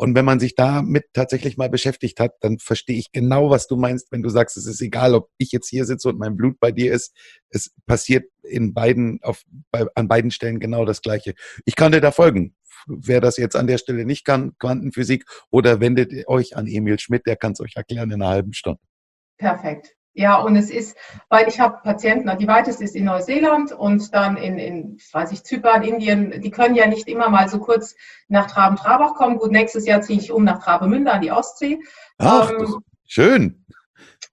Und wenn man sich damit tatsächlich mal beschäftigt hat, dann verstehe ich genau, was du meinst, wenn du sagst, es ist egal, ob ich jetzt hier sitze und mein Blut bei dir ist. Es passiert in beiden, auf, bei, an beiden Stellen genau das Gleiche. Ich kann dir da folgen. Wer das jetzt an der Stelle nicht kann, Quantenphysik, oder wendet euch an Emil Schmidt, der kann es euch erklären in einer halben Stunde. Perfekt. Ja, und es ist, weil ich habe Patienten, die weiteste ist in Neuseeland und dann in, in weiß ich, Zypern, Indien, die können ja nicht immer mal so kurz nach Traben-Trabach kommen. Gut, nächstes Jahr ziehe ich um nach Travemünde an die Ostsee. Ach, ähm, schön.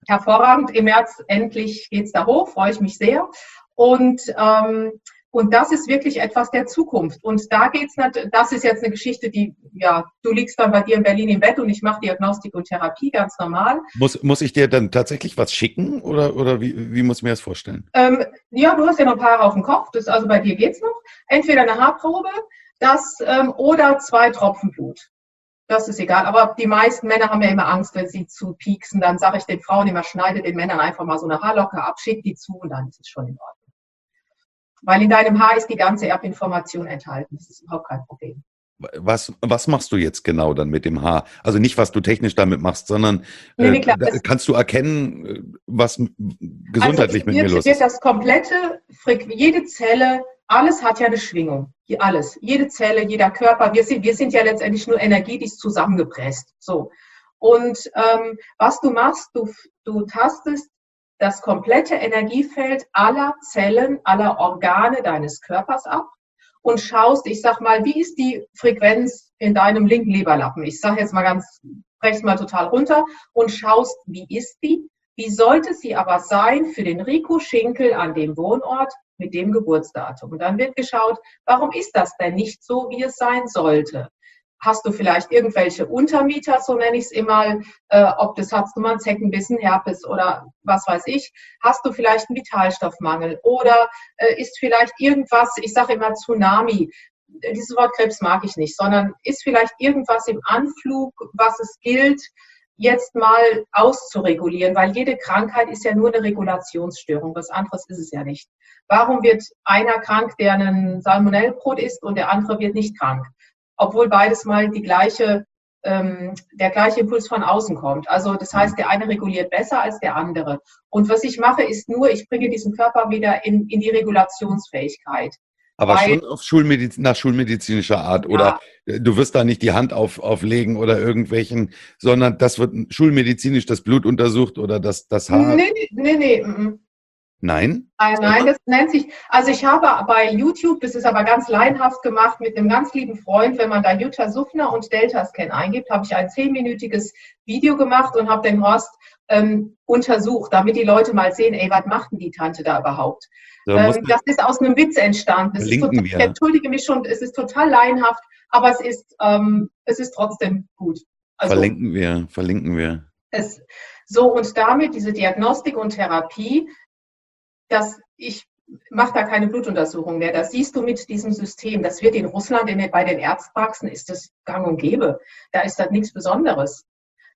Hervorragend. Im März endlich geht es da hoch, freue ich mich sehr. Und ähm, und das ist wirklich etwas der Zukunft. Und da geht's nicht, das ist jetzt eine Geschichte, die, ja, du liegst dann bei dir in Berlin im Bett und ich mache Diagnostik und Therapie ganz normal. Muss, muss ich dir dann tatsächlich was schicken oder, oder wie, wie muss ich mir das vorstellen? Ähm, ja, du hast ja noch Haare auf dem Kopf, das, also bei dir geht's noch. Entweder eine Haarprobe, das, ähm, oder zwei Tropfen Blut. Das ist egal. Aber die meisten Männer haben ja immer Angst, wenn sie zu pieksen. Dann sage ich den Frauen immer, schneide den Männern einfach mal so eine Haarlocke ab, schick die zu und dann ist es schon in Ordnung. Weil in deinem Haar ist die ganze Erbinformation enthalten. Das ist überhaupt kein Problem. Was, was machst du jetzt genau dann mit dem Haar? Also nicht, was du technisch damit machst, sondern nee, nee, klar, äh, kannst du erkennen, äh, was gesundheitlich also mit wird, mir los ist? Das komplette, jede Zelle, alles hat ja eine Schwingung. Alles. Jede Zelle, jeder Körper. Wir sind, wir sind ja letztendlich nur Energie, die ist zusammengepresst. So. Und ähm, was du machst, du, du tastest das komplette Energiefeld aller Zellen, aller Organe deines Körpers ab und schaust, ich sag mal, wie ist die Frequenz in deinem linken Leberlappen? Ich sage jetzt mal ganz, brech's mal total runter und schaust, wie ist die? Wie sollte sie aber sein für den Rico Schinkel an dem Wohnort mit dem Geburtsdatum? Und dann wird geschaut, warum ist das denn nicht so, wie es sein sollte? Hast du vielleicht irgendwelche Untermieter, so nenne ich es immer, äh, ob das hast du mal einen Zeckenbissen, Herpes oder was weiß ich, hast du vielleicht einen Vitalstoffmangel oder äh, ist vielleicht irgendwas, ich sage immer Tsunami, dieses Wort Krebs mag ich nicht, sondern ist vielleicht irgendwas im Anflug, was es gilt, jetzt mal auszuregulieren, weil jede Krankheit ist ja nur eine Regulationsstörung, was anderes ist es ja nicht. Warum wird einer krank, der einen Salmonellbrot isst und der andere wird nicht krank? Obwohl beides mal die gleiche, ähm, der gleiche Impuls von außen kommt. Also das heißt, der eine reguliert besser als der andere. Und was ich mache, ist nur, ich bringe diesen Körper wieder in, in die Regulationsfähigkeit. Aber Weil, schon auf Schulmediz nach schulmedizinischer Art. Ja. Oder du wirst da nicht die Hand auf, auflegen oder irgendwelchen, sondern das wird schulmedizinisch das Blut untersucht oder das, das Haar. Nee, nee, nee. nee. Nein? Nein, nein, das nennt sich, also ich habe bei YouTube, das ist aber ganz laienhaft gemacht, mit einem ganz lieben Freund, wenn man da Jutta Suffner und Delta-Scan eingibt, habe ich ein zehnminütiges Video gemacht und habe den Horst ähm, untersucht, damit die Leute mal sehen, ey, was macht denn die Tante da überhaupt? Da ähm, das ist aus einem Witz entstanden. Total, wir. entschuldige mich schon, es ist total laienhaft, aber es ist, ähm, es ist trotzdem gut. Also, verlinken wir, verlinken wir. Es, so, und damit diese Diagnostik und Therapie dass ich mache da keine Blutuntersuchung mehr. Das siehst du mit diesem System. Das wird in Russland in, bei den Ärztpraxen ist das gang und gäbe. Da ist das nichts Besonderes.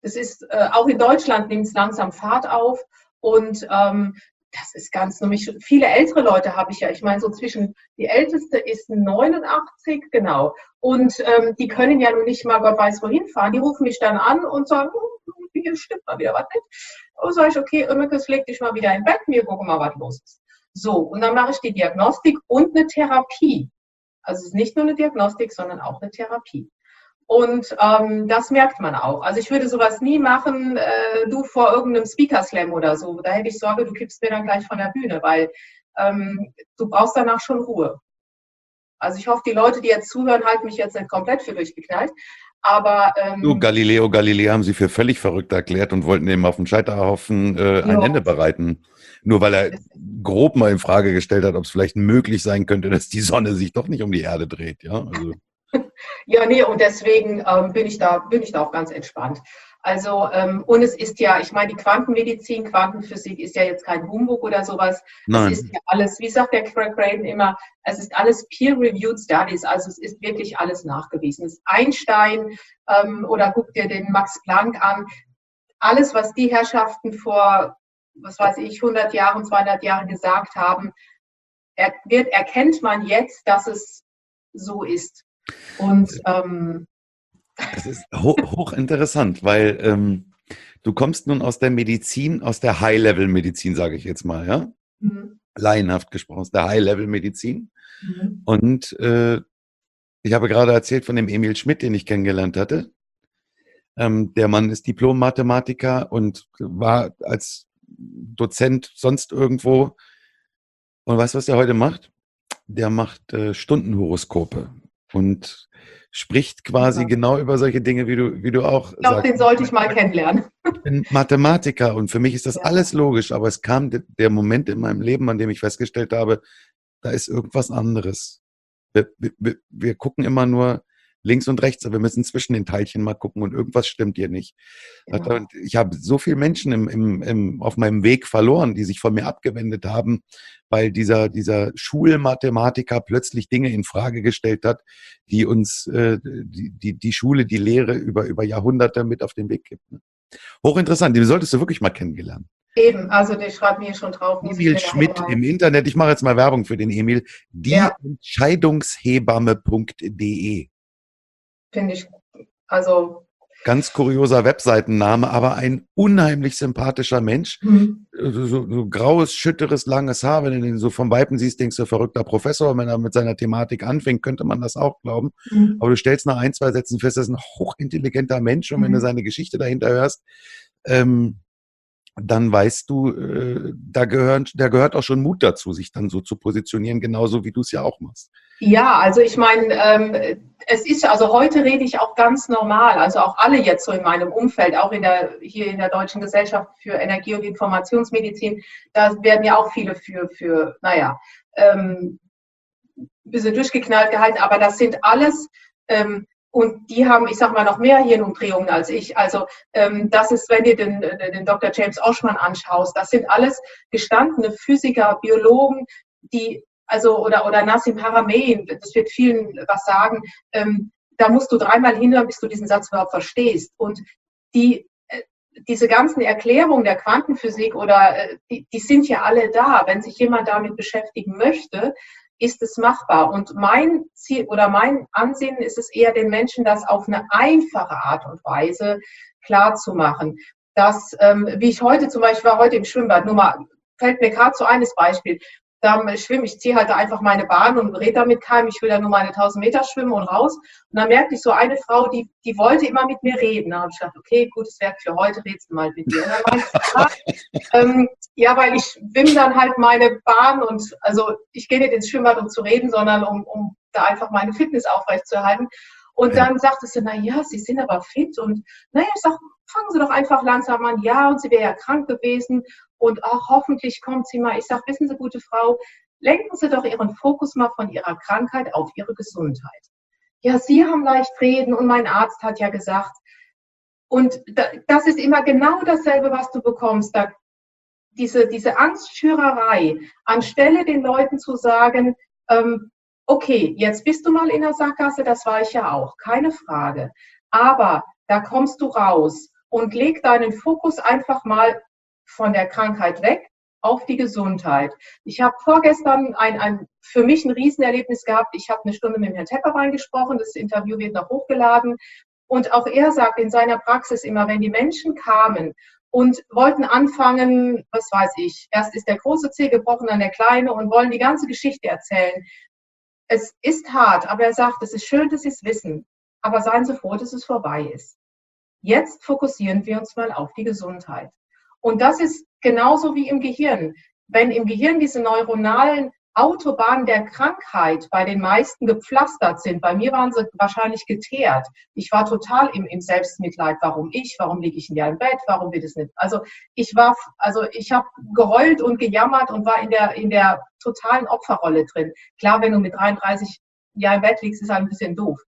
Das ist äh, auch in Deutschland nimmt es langsam Fahrt auf und ähm, das ist ganz nämlich viele ältere Leute habe ich ja. Ich meine so zwischen die älteste ist 89 genau und ähm, die können ja nun nicht mal Gott weiß wohin fahren. Die rufen mich dann an und sagen, oh, hier stimmt mal wieder was nicht. Und sage ich, okay, Ömekes, leg dich mal wieder im Bett, wir gucken mal, was los ist. So, und dann mache ich die Diagnostik und eine Therapie. Also es ist nicht nur eine Diagnostik, sondern auch eine Therapie. Und ähm, das merkt man auch. Also ich würde sowas nie machen, äh, du vor irgendeinem Speaker Slam oder so. Da hätte ich Sorge, du kippst mir dann gleich von der Bühne, weil ähm, du brauchst danach schon Ruhe. Also ich hoffe, die Leute, die jetzt zuhören, halten mich jetzt nicht komplett für durchgeknallt. Aber ähm, du, Galileo Galilei haben sie für völlig verrückt erklärt und wollten ihm auf dem Scheiterhaufen äh, ein. Ende bereiten. Nur weil er grob mal in Frage gestellt hat, ob es vielleicht möglich sein könnte, dass die Sonne sich doch nicht um die Erde dreht. Ja, also. Ja nee, und deswegen ähm, bin, ich da, bin ich da auch ganz entspannt. Also, ähm, und es ist ja, ich meine, die Quantenmedizin, Quantenphysik ist ja jetzt kein Humbug oder sowas. Nein. Es ist ja alles, wie sagt der Craig Raden immer, es ist alles peer-reviewed Studies, also es ist wirklich alles nachgewiesen. Es ist Einstein ähm, oder guck dir den Max Planck an. Alles, was die Herrschaften vor, was weiß ich, 100 Jahren, 200 Jahren gesagt haben, er, wird, erkennt man jetzt, dass es so ist. Und ähm, das ist ho hochinteressant, weil ähm, du kommst nun aus der Medizin, aus der High-Level-Medizin, sage ich jetzt mal, ja? Mhm. Laienhaft gesprochen, aus der High-Level-Medizin. Mhm. Und äh, ich habe gerade erzählt von dem Emil Schmidt, den ich kennengelernt hatte. Ähm, der Mann ist Diplom-Mathematiker und war als Dozent sonst irgendwo. Und weißt du, was der heute macht? Der macht äh, Stundenhoroskope und spricht quasi ja. genau über solche Dinge, wie du, wie du auch. Ich glaube, den sollte ich mal kennenlernen. Ich bin Mathematiker und für mich ist das ja. alles logisch, aber es kam der Moment in meinem Leben, an dem ich festgestellt habe, da ist irgendwas anderes. Wir, wir, wir gucken immer nur links und rechts, aber wir müssen zwischen den Teilchen mal gucken und irgendwas stimmt hier nicht. Genau. Und ich habe so viele Menschen im, im, im, auf meinem Weg verloren, die sich von mir abgewendet haben, weil dieser, dieser Schulmathematiker plötzlich Dinge in Frage gestellt hat, die uns äh, die, die, die Schule, die Lehre über, über Jahrhunderte mit auf den Weg gibt. Ne? Hochinteressant, die solltest du wirklich mal kennengelernt. Eben, also der schreibt mir schon drauf. Emil Schmidt im Internet, ich mache jetzt mal Werbung für den Emil, die ja. Finde ich, also. Ganz kurioser Webseitenname, aber ein unheimlich sympathischer Mensch. Mhm. So, so, graues, schütteres, langes Haar. Wenn du den so vom Weipen siehst, denkst du, verrückter Professor. Wenn er mit seiner Thematik anfängt, könnte man das auch glauben. Mhm. Aber du stellst nach ein, zwei Sätzen fest, das ist ein hochintelligenter Mensch. Und wenn du mhm. seine Geschichte dahinter hörst, ähm, dann weißt du, äh, da, gehört, da gehört auch schon Mut dazu, sich dann so zu positionieren, genauso wie du es ja auch machst. Ja, also ich meine, ähm, es ist, also heute rede ich auch ganz normal, also auch alle jetzt so in meinem Umfeld, auch in der, hier in der Deutschen Gesellschaft für Energie- und Informationsmedizin, da werden ja auch viele für, für naja, ähm, bisschen durchgeknallt gehalten, aber das sind alles ähm, und die haben, ich sag mal, noch mehr Hirnumdrehungen als ich. Also ähm, das ist, wenn du den, den Dr. James Oshman anschaust, das sind alles gestandene Physiker, Biologen, die, also, oder, oder Nassim Haramein, das wird vielen was sagen, ähm, da musst du dreimal hinhören, bis du diesen Satz überhaupt verstehst. Und die, äh, diese ganzen Erklärungen der Quantenphysik oder äh, die, die sind ja alle da. Wenn sich jemand damit beschäftigen möchte, ist es machbar. Und mein Ziel oder mein Ansinnen ist es eher, den Menschen das auf eine einfache Art und Weise klar zu machen. Dass, ähm, wie ich heute zum Beispiel war, heute im Schwimmbad, nur mal, fällt mir gerade so eines Beispiel dann schwimme ich, ziehe halt einfach meine Bahn und rede damit keinem, ich will da nur meine 1000 Meter schwimmen und raus. Und dann merkte ich so eine Frau, die, die wollte immer mit mir reden. Da habe ich gedacht, okay, gutes Werk für heute, redest du mal mit mir. Ich, ähm, ja, weil ich schwimme dann halt meine Bahn und also ich gehe nicht ins Schwimmbad, um zu reden, sondern um, um da einfach meine Fitness aufrechtzuerhalten. Und dann sagte sie, na ja, Sie sind aber fit und naja, ich sag, fangen Sie doch einfach langsam an. Ja, und sie wäre ja krank gewesen und auch hoffentlich kommt sie mal. Ich sage, wissen Sie, gute Frau, lenken Sie doch Ihren Fokus mal von Ihrer Krankheit auf Ihre Gesundheit. Ja, Sie haben leicht reden und mein Arzt hat ja gesagt. Und das ist immer genau dasselbe, was du bekommst. Da, diese, diese Angstschürerei, anstelle den Leuten zu sagen, ähm, okay, jetzt bist du mal in der Sackgasse, das war ich ja auch, keine Frage. Aber da kommst du raus und leg deinen Fokus einfach mal von der Krankheit weg auf die Gesundheit. Ich habe vorgestern ein, ein für mich ein Riesenerlebnis gehabt. Ich habe eine Stunde mit Herrn Tepperwein gesprochen. Das Interview wird noch hochgeladen. Und auch er sagt in seiner Praxis immer, wenn die Menschen kamen und wollten anfangen, was weiß ich, erst ist der große Zeh gebrochen, dann der kleine und wollen die ganze Geschichte erzählen. Es ist hart, aber er sagt, es ist schön, dass Sie es wissen, aber seien Sie froh, dass es vorbei ist. Jetzt fokussieren wir uns mal auf die Gesundheit. Und das ist genauso wie im Gehirn. Wenn im Gehirn diese neuronalen Autobahnen der Krankheit bei den meisten gepflastert sind, bei mir waren sie wahrscheinlich geteert. Ich war total im, im Selbstmitleid. Warum ich? Warum liege ich denn ja im Bett? Warum wird es nicht? Also ich war, also ich habe geheult und gejammert und war in der, in der totalen Opferrolle drin. Klar, wenn du mit 33 Jahren im Bett liegst, ist ein bisschen doof.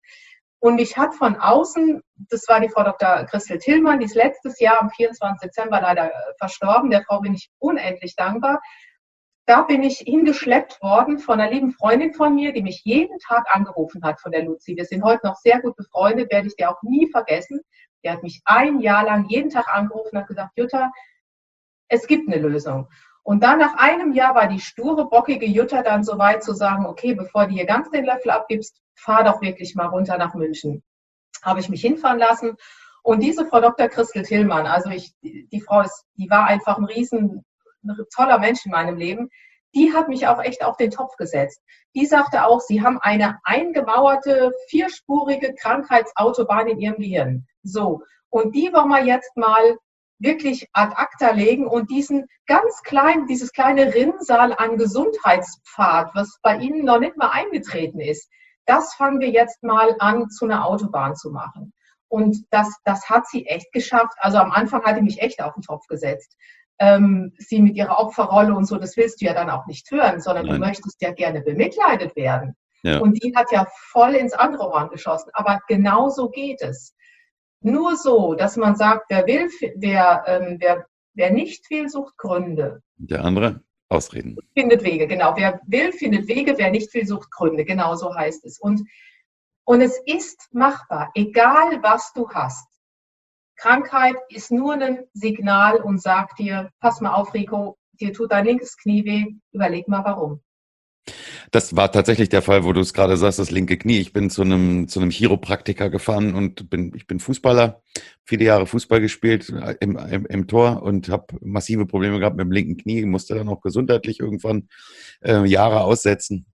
Und mich hat von außen, das war die Frau Dr. Christel Tillmann, die ist letztes Jahr am 24. Dezember leider äh, verstorben. Der Frau bin ich unendlich dankbar. Da bin ich hingeschleppt worden von einer lieben Freundin von mir, die mich jeden Tag angerufen hat von der Luzi. Wir sind heute noch sehr gut befreundet, werde ich dir auch nie vergessen. Die hat mich ein Jahr lang jeden Tag angerufen und hat gesagt, Jutta, es gibt eine Lösung. Und dann nach einem Jahr war die sture, bockige Jutta dann so weit zu sagen, okay, bevor du hier ganz den Löffel abgibst, fahr doch wirklich mal runter nach München. Habe ich mich hinfahren lassen. Und diese Frau Dr. Christel Tillmann, also ich, die Frau ist, die war einfach ein riesen, ein toller Mensch in meinem Leben. Die hat mich auch echt auf den Topf gesetzt. Die sagte auch, sie haben eine eingemauerte, vierspurige Krankheitsautobahn in ihrem Gehirn. So. Und die wollen wir jetzt mal wirklich ad acta legen und diesen ganz kleinen, dieses kleine Rinnsal an Gesundheitspfad, was bei Ihnen noch nicht mal eingetreten ist, das fangen wir jetzt mal an, zu einer Autobahn zu machen. Und das, das hat sie echt geschafft. Also am Anfang hat sie mich echt auf den Topf gesetzt. Ähm, sie mit ihrer Opferrolle und so, das willst du ja dann auch nicht hören, sondern Nein. du möchtest ja gerne bemitleidet werden. Ja. Und die hat ja voll ins andere Ohr geschossen. Aber genau so geht es. Nur so, dass man sagt, wer will, wer, ähm, wer, wer nicht will, sucht Gründe. Der andere? Ausreden. Findet Wege, genau. Wer will, findet Wege, wer nicht will, sucht Gründe. Genau so heißt es. Und, und es ist machbar, egal was du hast. Krankheit ist nur ein Signal und sagt dir, pass mal auf, Rico, dir tut dein linkes Knie weh, überleg mal warum. Das war tatsächlich der Fall, wo du es gerade sagst, das linke Knie. Ich bin zu einem, zu einem Chiropraktiker gefahren und bin, ich bin Fußballer, viele Jahre Fußball gespielt äh, im, im, im Tor und habe massive Probleme gehabt mit dem linken Knie, musste dann auch gesundheitlich irgendwann äh, Jahre aussetzen.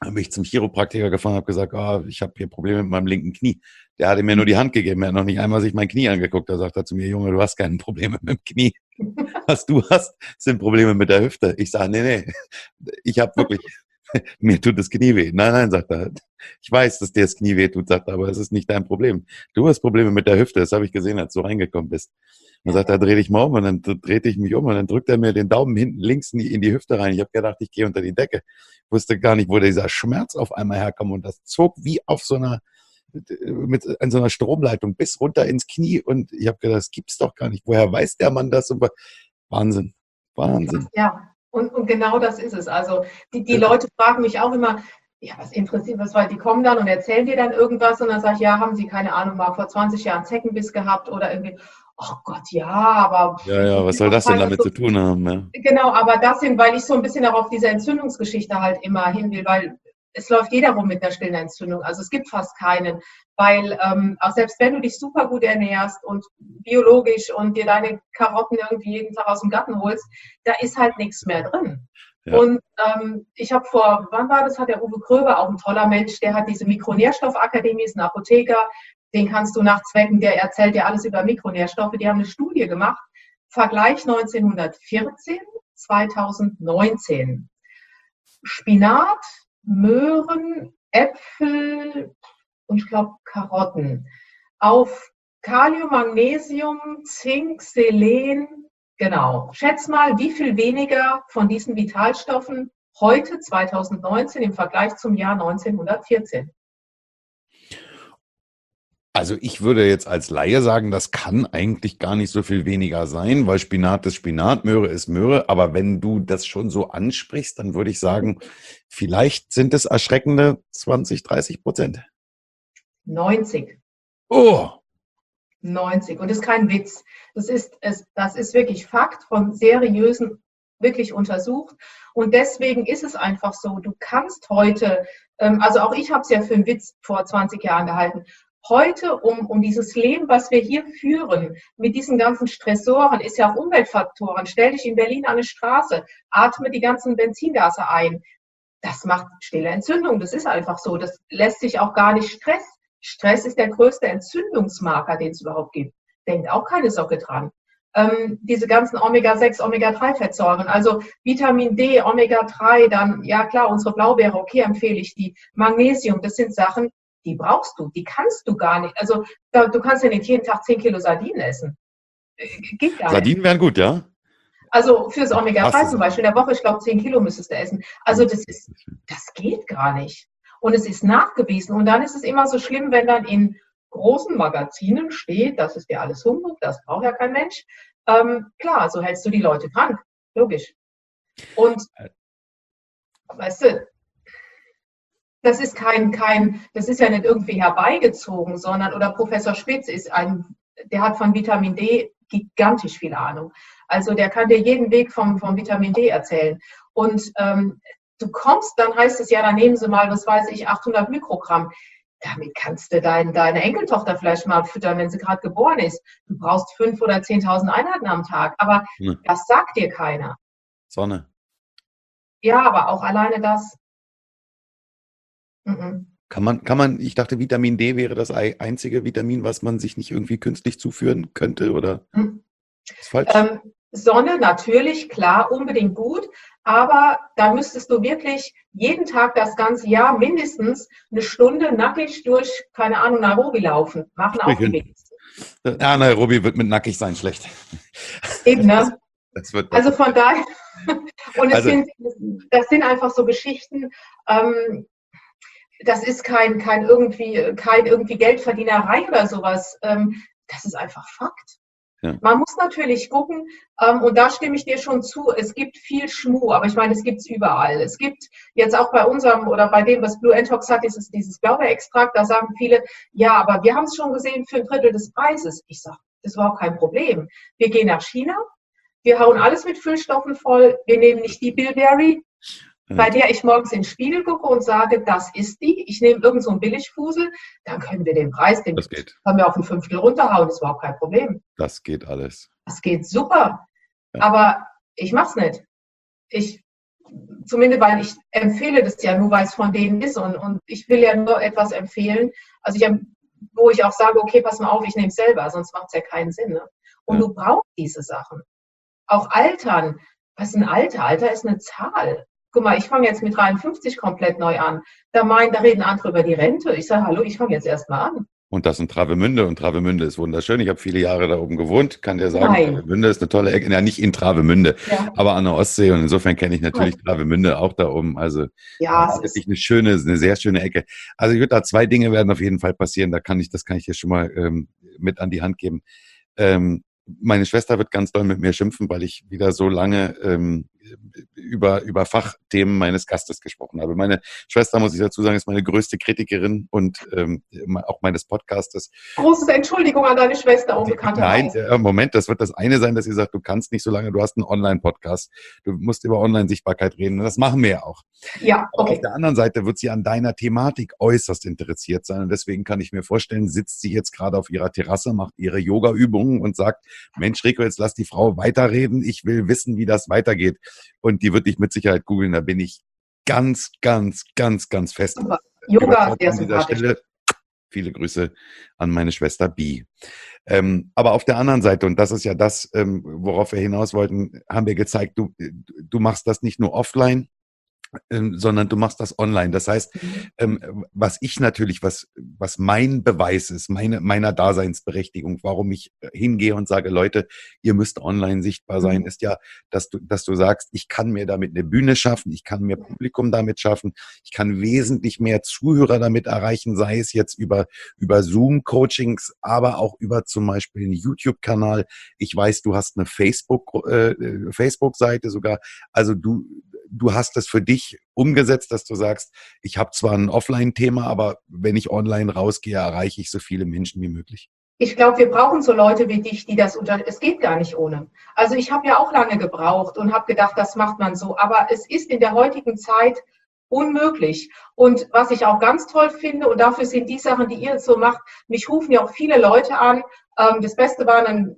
Dann bin ich zum Chiropraktiker gefahren, habe gesagt, oh, ich habe hier Probleme mit meinem linken Knie. Der hatte mir nur die Hand gegeben, er hat noch nicht einmal sich mein Knie angeguckt. Da sagt er zu mir, Junge, du hast keine Probleme mit dem Knie. Was du hast, sind Probleme mit der Hüfte. Ich sage, nee, nee, ich habe wirklich mir tut das Knie weh. Nein, nein, sagt er. Ich weiß, dass dir das Knie weh tut, sagt er, aber es ist nicht dein Problem. Du hast Probleme mit der Hüfte, das habe ich gesehen, als du reingekommen bist. Dann sagt er, dreh dich mal um und dann drehte ich mich um und dann drückt er mir den Daumen hinten links in die, Hüfte rein. Ich habe gedacht, ich gehe unter die Decke. Wusste gar nicht, wo dieser Schmerz auf einmal herkommt und das zog wie auf so einer mit an so einer Stromleitung bis runter ins Knie und ich habe gedacht, das gibt's doch gar nicht. Woher weiß der Mann das? Wahnsinn, Wahnsinn. Ja, und, und genau das ist es. Also die, die Leute fragen mich auch immer, ja, was interessiert, was weil die kommen dann und erzählen dir dann irgendwas und dann sage ich, ja, haben sie keine Ahnung, mal vor 20 Jahren Zeckenbiss gehabt oder irgendwie, ach Gott, ja, aber. Ja, ja, was soll das denn damit so, zu tun haben? Ja. Genau, aber das sind, weil ich so ein bisschen auch auf diese Entzündungsgeschichte halt immer hin will, weil es läuft jeder rum mit einer stillen Entzündung. Also es gibt fast keinen, weil ähm, auch selbst wenn du dich super gut ernährst und biologisch und dir deine Karotten irgendwie jeden Tag aus dem Garten holst, da ist halt nichts mehr drin. Ja. Und ähm, ich habe vor, wann war das, hat der Uwe Kröber, auch ein toller Mensch, der hat diese Mikronährstoffakademie, ist ein Apotheker, den kannst du nachzwecken, der erzählt dir alles über Mikronährstoffe. Die haben eine Studie gemacht, Vergleich 1914, 2019. Spinat, Möhren, Äpfel und ich glaube Karotten. Auf Kalium, Magnesium, Zink, Selen, genau. Schätz mal, wie viel weniger von diesen Vitalstoffen heute 2019 im Vergleich zum Jahr 1914? Also ich würde jetzt als Laie sagen, das kann eigentlich gar nicht so viel weniger sein, weil Spinat ist Spinat, Möhre ist Möhre. Aber wenn du das schon so ansprichst, dann würde ich sagen, vielleicht sind es erschreckende 20, 30 Prozent. 90. Oh! 90. Und das ist kein Witz. Das ist, es, das ist wirklich Fakt von seriösen, wirklich untersucht. Und deswegen ist es einfach so, du kannst heute, ähm, also auch ich habe es ja für einen Witz vor 20 Jahren gehalten, heute um, um dieses Leben, was wir hier führen, mit diesen ganzen Stressoren, ist ja auch Umweltfaktoren. Stell dich in Berlin an eine Straße, atme die ganzen Benzingase ein. Das macht stille Entzündung. Das ist einfach so. Das lässt sich auch gar nicht Stress. Stress ist der größte Entzündungsmarker, den es überhaupt gibt. Denkt auch keine Socke dran. Ähm, diese ganzen Omega-6, Omega-3-Fettsäuren, also Vitamin D, Omega-3, dann, ja klar, unsere Blaubeere, okay, empfehle ich die. Magnesium, das sind Sachen, die brauchst du, die kannst du gar nicht. Also du kannst ja nicht jeden Tag 10 Kilo Sardinen essen. Äh, geht gar Sardinen nicht. wären gut, ja? Also fürs Omega-3 zum Beispiel, in der Woche, ich glaube, 10 Kilo müsstest du essen. Also das ist, das geht gar nicht. Und es ist nachgewiesen. Und dann ist es immer so schlimm, wenn dann in großen Magazinen steht, das ist ja alles Humbug, das braucht ja kein Mensch. Ähm, klar, so hältst du die Leute krank. Logisch. Und weißt du, das ist kein, kein, das ist ja nicht irgendwie herbeigezogen, sondern, oder Professor Spitz ist ein, der hat von Vitamin D gigantisch viel Ahnung. Also der kann dir jeden Weg vom, vom Vitamin D erzählen. Und ähm, du kommst, dann heißt es ja, dann nehmen Sie mal, was weiß ich, 800 Mikrogramm. Damit kannst du dein, deine Enkeltochter vielleicht mal füttern, wenn sie gerade geboren ist. Du brauchst 5.000 oder 10.000 Einheiten am Tag. Aber hm. das sagt dir keiner. Sonne. Ja, aber auch alleine das. Mhm. Kann man, kann man, ich dachte, Vitamin D wäre das einzige Vitamin, was man sich nicht irgendwie künstlich zuführen könnte, oder? Mhm. Ist falsch? Ähm, Sonne natürlich, klar, unbedingt gut, aber da müsstest du wirklich jeden Tag das ganze Jahr mindestens eine Stunde nackig durch, keine Ahnung, Nairobi laufen. Machen auch die wenigsten. Ja, Nairobi wird mit nackig sein schlecht. Eben, ne? Das wird also von daher, und also, sind, das sind einfach so Geschichten, ähm, das ist kein, kein, irgendwie, kein irgendwie Geldverdienerei oder sowas. Ähm, das ist einfach Fakt. Ja. Man muss natürlich gucken, ähm, und da stimme ich dir schon zu, es gibt viel Schmu, aber ich meine, es gibt es überall. Es gibt jetzt auch bei unserem oder bei dem, was Blue Antox hat, dieses, dieses Blaubeerextrakt, da sagen viele, ja, aber wir haben es schon gesehen für ein Drittel des Preises. Ich sage, das ist überhaupt kein Problem. Wir gehen nach China, wir hauen alles mit Füllstoffen voll, wir nehmen nicht die Bilberry, bei der ich morgens in den Spiegel gucke und sage, das ist die, ich nehme irgend so einen Billigfusel, dann können wir den Preis, den das geht. können wir auf ein Fünftel runterhauen, ist überhaupt kein Problem. Das geht alles. Das geht super, ja. aber ich mache es nicht. Ich, zumindest weil ich empfehle das ja nur, weil es von denen ist und, und ich will ja nur etwas empfehlen, also ich, wo ich auch sage, okay, pass mal auf, ich nehme es selber, sonst macht es ja keinen Sinn. Ne? Und ja. du brauchst diese Sachen. Auch Altern. Was ist ein Alter? Alter ist eine Zahl guck mal, ich fange jetzt mit 53 komplett neu an. Da meinen, da reden andere über die Rente. Ich sage, hallo, ich fange jetzt erst mal an. Und das in Travemünde und Travemünde ist wunderschön. Ich habe viele Jahre da oben gewohnt, kann dir sagen, Nein. Travemünde ist eine tolle Ecke. Ja, nicht in Travemünde, ja. aber an der Ostsee. Und insofern kenne ich natürlich ja. Travemünde auch da oben. Also ja, das ist wirklich eine schöne, eine sehr schöne Ecke. Also ich würde da zwei Dinge werden auf jeden Fall passieren. Da kann ich, das kann ich dir schon mal ähm, mit an die Hand geben. Ähm, meine Schwester wird ganz doll mit mir schimpfen, weil ich wieder so lange ähm, über, über Fachthemen meines Gastes gesprochen habe. Meine Schwester, muss ich dazu sagen, ist meine größte Kritikerin und ähm, auch meines Podcastes. Große Entschuldigung an deine Schwester, unbekannterweise. Nein, äh, Moment, das wird das eine sein, dass sie sagt, du kannst nicht so lange, du hast einen Online-Podcast, du musst über Online-Sichtbarkeit reden und das machen wir ja auch. Ja, okay. auf der anderen Seite wird sie an deiner Thematik äußerst interessiert sein und deswegen kann ich mir vorstellen, sitzt sie jetzt gerade auf ihrer Terrasse, macht ihre Yoga-Übungen und sagt, Mensch, Rico, jetzt lass die Frau weiterreden, ich will wissen, wie das weitergeht und die wird dich mit Sicherheit googeln. Da bin ich ganz, ganz, ganz, ganz fest. Super. Yoga, sehr an dieser Stelle viele Grüße an meine Schwester Bi. Ähm, aber auf der anderen Seite, und das ist ja das, ähm, worauf wir hinaus wollten, haben wir gezeigt, du, du machst das nicht nur offline, ähm, sondern du machst das online. Das heißt, mhm. ähm, was ich natürlich, was, was mein Beweis ist, meine, meiner Daseinsberechtigung, warum ich äh, hingehe und sage, Leute, ihr müsst online sichtbar sein, mhm. ist ja, dass du, dass du sagst, ich kann mir damit eine Bühne schaffen, ich kann mir Publikum damit schaffen, ich kann wesentlich mehr Zuhörer damit erreichen, sei es jetzt über, über Zoom-Coachings, aber auch über zum Beispiel einen YouTube-Kanal. Ich weiß, du hast eine Facebook, äh, äh Facebook-Seite sogar. Also du, du hast es für dich umgesetzt, dass du sagst, ich habe zwar ein Offline-Thema, aber wenn ich online rausgehe, erreiche ich so viele Menschen wie möglich. Ich glaube, wir brauchen so Leute wie dich, die das unter. Es geht gar nicht ohne. Also ich habe ja auch lange gebraucht und habe gedacht, das macht man so. Aber es ist in der heutigen Zeit unmöglich. Und was ich auch ganz toll finde, und dafür sind die Sachen, die ihr so macht, mich rufen ja auch viele Leute an. Ähm, das Beste war ein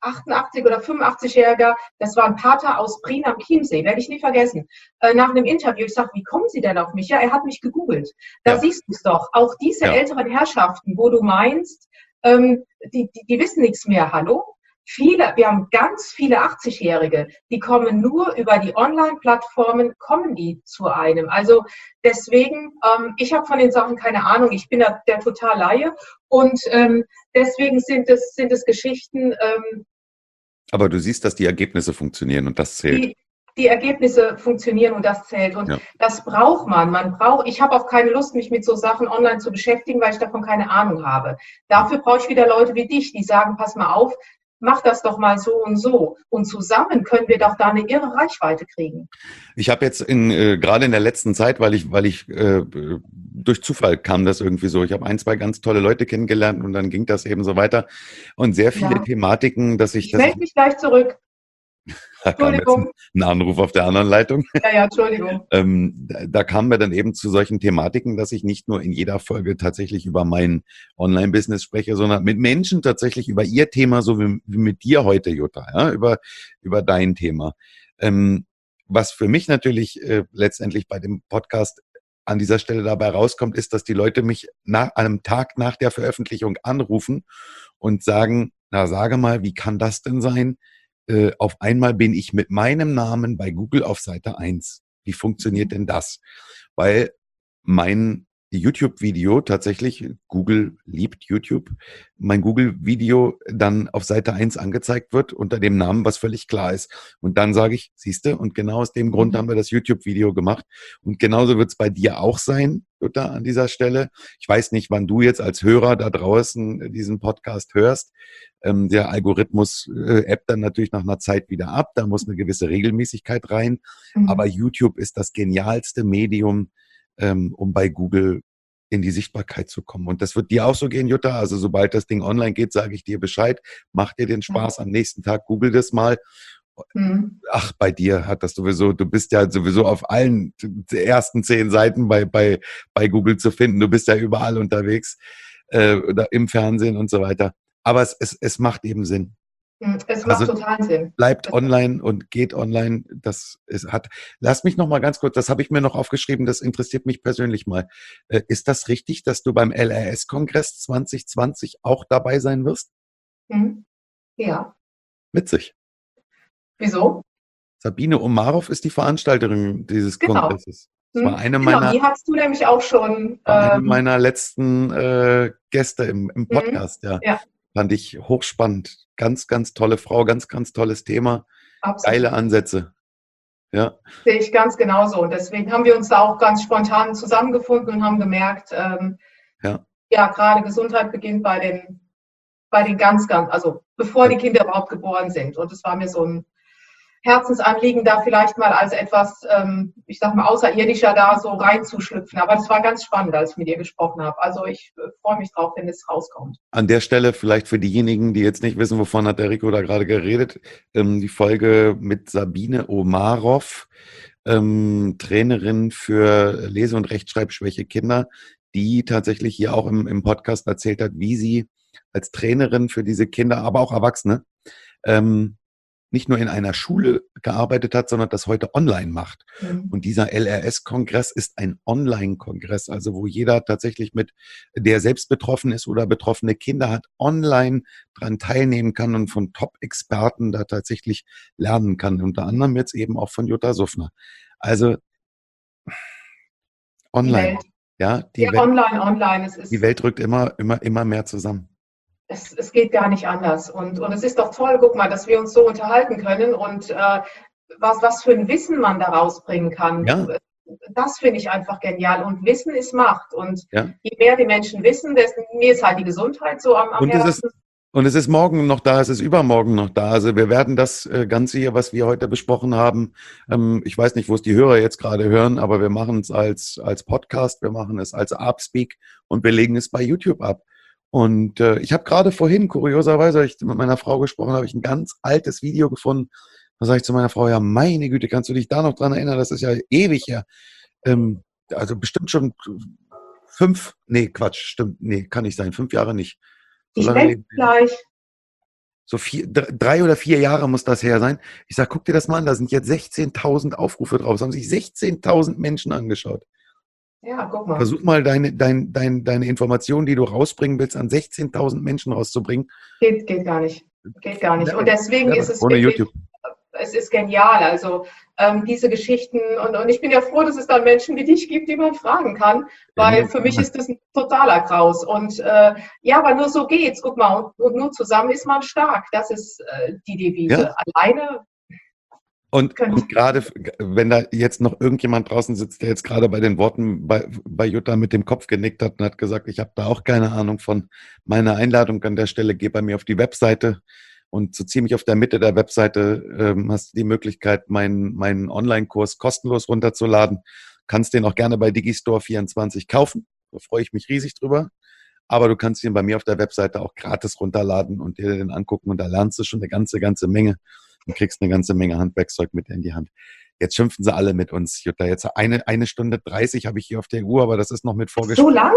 88 oder 85-Jähriger, das war ein Pater aus Prien am Chiemsee, werde ich nie vergessen. Äh, nach einem Interview, ich sage, wie kommen Sie denn auf mich? Ja, er hat mich gegoogelt. Da ja. siehst du es doch. Auch diese ja. älteren Herrschaften, wo du meinst, ähm, die, die, die wissen nichts mehr. Hallo? Viele, wir haben ganz viele 80-Jährige, die kommen nur über die Online-Plattformen, kommen die zu einem. Also deswegen, ähm, ich habe von den Sachen keine Ahnung, ich bin da der total Laie und ähm, deswegen sind es, sind es Geschichten. Ähm, Aber du siehst, dass die Ergebnisse funktionieren und das zählt. Die, die Ergebnisse funktionieren und das zählt. Und ja. das braucht man. Man braucht, ich habe auch keine Lust, mich mit so Sachen online zu beschäftigen, weil ich davon keine Ahnung habe. Dafür brauche ich wieder Leute wie dich, die sagen, pass mal auf, mach das doch mal so und so. Und zusammen können wir doch da eine irre Reichweite kriegen. Ich habe jetzt in, äh, gerade in der letzten Zeit, weil ich, weil ich äh, durch Zufall kam das irgendwie so. Ich habe ein, zwei ganz tolle Leute kennengelernt und dann ging das eben so weiter. Und sehr viele ja. Thematiken, dass ich. Ich melde mich gleich zurück. Entschuldigung. Ein Anruf auf der anderen Leitung. Ja, ja, Entschuldigung. ähm, da, da kamen wir dann eben zu solchen Thematiken, dass ich nicht nur in jeder Folge tatsächlich über mein Online-Business spreche, sondern mit Menschen tatsächlich über ihr Thema, so wie, wie mit dir heute, Jutta, ja, über, über dein Thema. Ähm, was für mich natürlich äh, letztendlich bei dem Podcast an dieser Stelle dabei rauskommt, ist, dass die Leute mich nach einem Tag nach der Veröffentlichung anrufen und sagen, na sage mal, wie kann das denn sein? Äh, auf einmal bin ich mit meinem Namen bei Google auf Seite 1. Wie funktioniert mhm. denn das? Weil mein YouTube-Video tatsächlich, Google liebt YouTube, mein Google-Video dann auf Seite 1 angezeigt wird unter dem Namen, was völlig klar ist. Und dann sage ich, siehste, und genau aus dem Grund mhm. haben wir das YouTube-Video gemacht. Und genauso wird es bei dir auch sein, Jutta, an dieser Stelle. Ich weiß nicht, wann du jetzt als Hörer da draußen diesen Podcast hörst. Ähm, der Algorithmus äh, appt dann natürlich nach einer Zeit wieder ab. Da muss eine gewisse Regelmäßigkeit rein. Mhm. Aber YouTube ist das genialste Medium, ähm, um bei Google in die Sichtbarkeit zu kommen. Und das wird dir auch so gehen, Jutta. Also sobald das Ding online geht, sage ich dir Bescheid. Mach dir den Spaß. Am nächsten Tag google das mal. Mhm. Ach, bei dir hat das sowieso, du bist ja sowieso auf allen ersten zehn Seiten bei, bei, bei Google zu finden. Du bist ja überall unterwegs, äh, oder im Fernsehen und so weiter. Aber es, es, es macht eben Sinn. Hm, es macht also total Sinn. Bleibt online und geht online. Das ist, hat. Lass mich noch mal ganz kurz. Das habe ich mir noch aufgeschrieben. Das interessiert mich persönlich mal. Äh, ist das richtig, dass du beim LRS-Kongress 2020 auch dabei sein wirst? Mhm. Ja. Witzig. Wieso? Sabine Omarov ist die Veranstalterin dieses genau. Kongresses. Das war hm, eine genau, meiner. Die hast du nämlich auch schon. Eine ähm, meiner letzten äh, Gäste im, im mhm. Podcast, ja. ja. Fand ich hochspannend. Ganz, ganz tolle Frau, ganz, ganz tolles Thema. Absolut. Geile Ansätze. Ja. Sehe ich ganz genauso. Und deswegen haben wir uns da auch ganz spontan zusammengefunden und haben gemerkt, ähm, ja. ja, gerade Gesundheit beginnt bei den, bei den ganz, ganz, also bevor die Kinder überhaupt geboren sind. Und es war mir so ein Herzensanliegen, da vielleicht mal als etwas, ähm, ich sag mal, außerirdischer da so reinzuschlüpfen. Aber das war ganz spannend, als ich mit ihr gesprochen habe. Also ich äh, freue mich drauf, wenn es rauskommt. An der Stelle vielleicht für diejenigen, die jetzt nicht wissen, wovon hat der Rico da gerade geredet, ähm, die Folge mit Sabine Omarov, ähm, Trainerin für Lese- und Rechtschreibschwäche Kinder, die tatsächlich hier auch im, im Podcast erzählt hat, wie sie als Trainerin für diese Kinder, aber auch Erwachsene, ähm, nicht nur in einer Schule gearbeitet hat, sondern das heute online macht. Mhm. Und dieser LRS-Kongress ist ein Online-Kongress, also wo jeder tatsächlich mit, der selbst betroffen ist oder betroffene Kinder hat, online dran teilnehmen kann und von Top-Experten da tatsächlich lernen kann. Unter anderem jetzt eben auch von Jutta Suffner. Also online. Ja, die ja, Welt, online, online. Die Welt rückt immer, immer, immer mehr zusammen es, es geht gar nicht anders. Und, und es ist doch toll, guck mal, dass wir uns so unterhalten können und äh, was, was für ein Wissen man daraus bringen kann. Ja. Das finde ich einfach genial. Und Wissen ist Macht. Und ja. je mehr die Menschen wissen, desto mir ist halt die Gesundheit so am, am und es ist, und es ist morgen noch da, es ist übermorgen noch da. Also wir werden das äh, Ganze hier, was wir heute besprochen haben, ähm, ich weiß nicht, wo es die Hörer jetzt gerade hören, aber wir machen es als, als Podcast, wir machen es als Upspeak und wir legen es bei YouTube ab. Und äh, ich habe gerade vorhin, kurioserweise, als ich mit meiner Frau gesprochen habe, ich ein ganz altes Video gefunden. Da sage ich zu meiner Frau, ja, meine Güte, kannst du dich da noch dran erinnern? Das ist ja ewig her. Ähm, also bestimmt schon fünf, nee, Quatsch, stimmt, nee, kann nicht sein, fünf Jahre nicht. So ich denke gleich. So vier, drei oder vier Jahre muss das her sein. Ich sage, guck dir das mal an, da sind jetzt 16.000 Aufrufe drauf. Es haben sich 16.000 Menschen angeschaut. Ja, guck mal. Versuch mal deine, dein, dein, deine Informationen, die du rausbringen willst, an 16.000 Menschen rauszubringen. Geht, geht gar nicht. Geht gar nicht. Und deswegen ja, ist es ohne wirklich, YouTube. Es ist genial. Also ähm, diese Geschichten und, und ich bin ja froh, dass es dann Menschen wie dich gibt, die man fragen kann, weil ja, für mich ist das ein totaler Graus. Und äh, ja, aber nur so geht's. Guck mal, und, und nur zusammen ist man stark. Das ist äh, die Devise. Ja. Alleine und, und gerade, wenn da jetzt noch irgendjemand draußen sitzt, der jetzt gerade bei den Worten bei, bei Jutta mit dem Kopf genickt hat und hat gesagt, ich habe da auch keine Ahnung von meiner Einladung an der Stelle, geh bei mir auf die Webseite Und so ziemlich auf der Mitte der Webseite ähm, hast du die Möglichkeit, meinen, meinen Online-Kurs kostenlos runterzuladen. Kannst den auch gerne bei Digistore24 kaufen. Da freue ich mich riesig drüber. Aber du kannst ihn bei mir auf der Webseite auch gratis runterladen und dir den angucken. Und da lernst du schon eine ganze, ganze Menge und kriegst eine ganze Menge Handwerkzeug mit in die Hand. Jetzt schimpfen sie alle mit uns, Jutta. Jetzt eine, eine Stunde 30 habe ich hier auf der Uhr, aber das ist noch mit vorgeschrieben. So lang?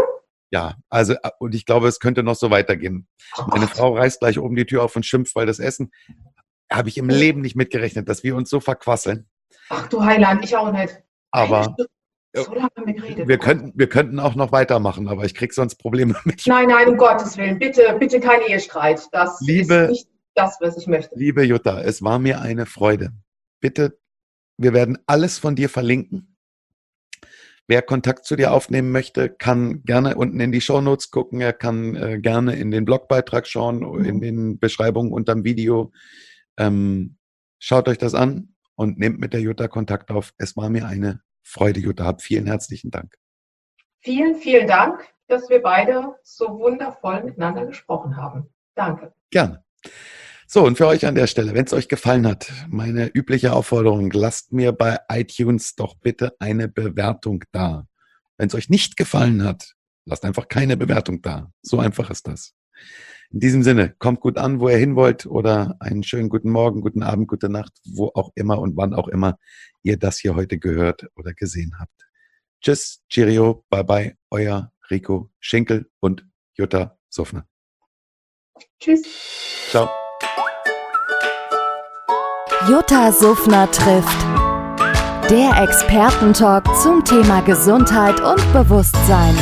Ja, also, äh, und ich glaube, es könnte noch so weitergehen. Meine Frau reißt gleich oben die Tür auf und schimpft, weil das Essen habe ich im Leben nicht mitgerechnet, dass wir uns so verquasseln. Ach du Heiland, ich auch nicht. Aber so lange haben wir geredet. Wir könnten, wir könnten auch noch weitermachen, aber ich kriege sonst Probleme mit. Nein, nein, um Gottes Willen. Bitte, bitte kein Ehestreit. Das liebe, ist nicht das, was ich möchte. Liebe Jutta, es war mir eine Freude. Bitte, wir werden alles von dir verlinken. Wer Kontakt zu dir aufnehmen möchte, kann gerne unten in die Show Notes gucken. Er kann äh, gerne in den Blogbeitrag schauen, mhm. in den Beschreibungen unter dem Video. Ähm, schaut euch das an und nehmt mit der Jutta Kontakt auf. Es war mir eine Freude, Jutta. Hab vielen herzlichen Dank. Vielen, vielen Dank, dass wir beide so wundervoll miteinander gesprochen haben. Danke. Gerne. So, und für euch an der Stelle, wenn es euch gefallen hat, meine übliche Aufforderung, lasst mir bei iTunes doch bitte eine Bewertung da. Wenn es euch nicht gefallen hat, lasst einfach keine Bewertung da. So einfach ist das. In diesem Sinne, kommt gut an, wo ihr hin wollt oder einen schönen guten Morgen, guten Abend, gute Nacht, wo auch immer und wann auch immer ihr das hier heute gehört oder gesehen habt. Tschüss, Cheerio, bye bye, euer Rico Schinkel und Jutta Suffner. Tschüss. Ciao. Jutta Suffner trifft. Der Expertentalk zum Thema Gesundheit und Bewusstsein.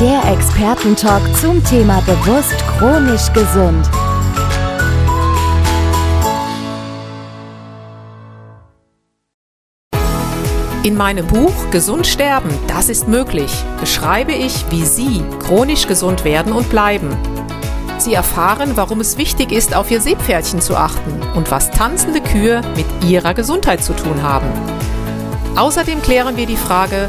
Der Expertentalk zum Thema bewusst chronisch gesund. In meinem Buch Gesund sterben, das ist möglich, beschreibe ich, wie Sie chronisch gesund werden und bleiben. Sie erfahren, warum es wichtig ist, auf Ihr Seepferdchen zu achten und was tanzende Kühe mit Ihrer Gesundheit zu tun haben. Außerdem klären wir die Frage,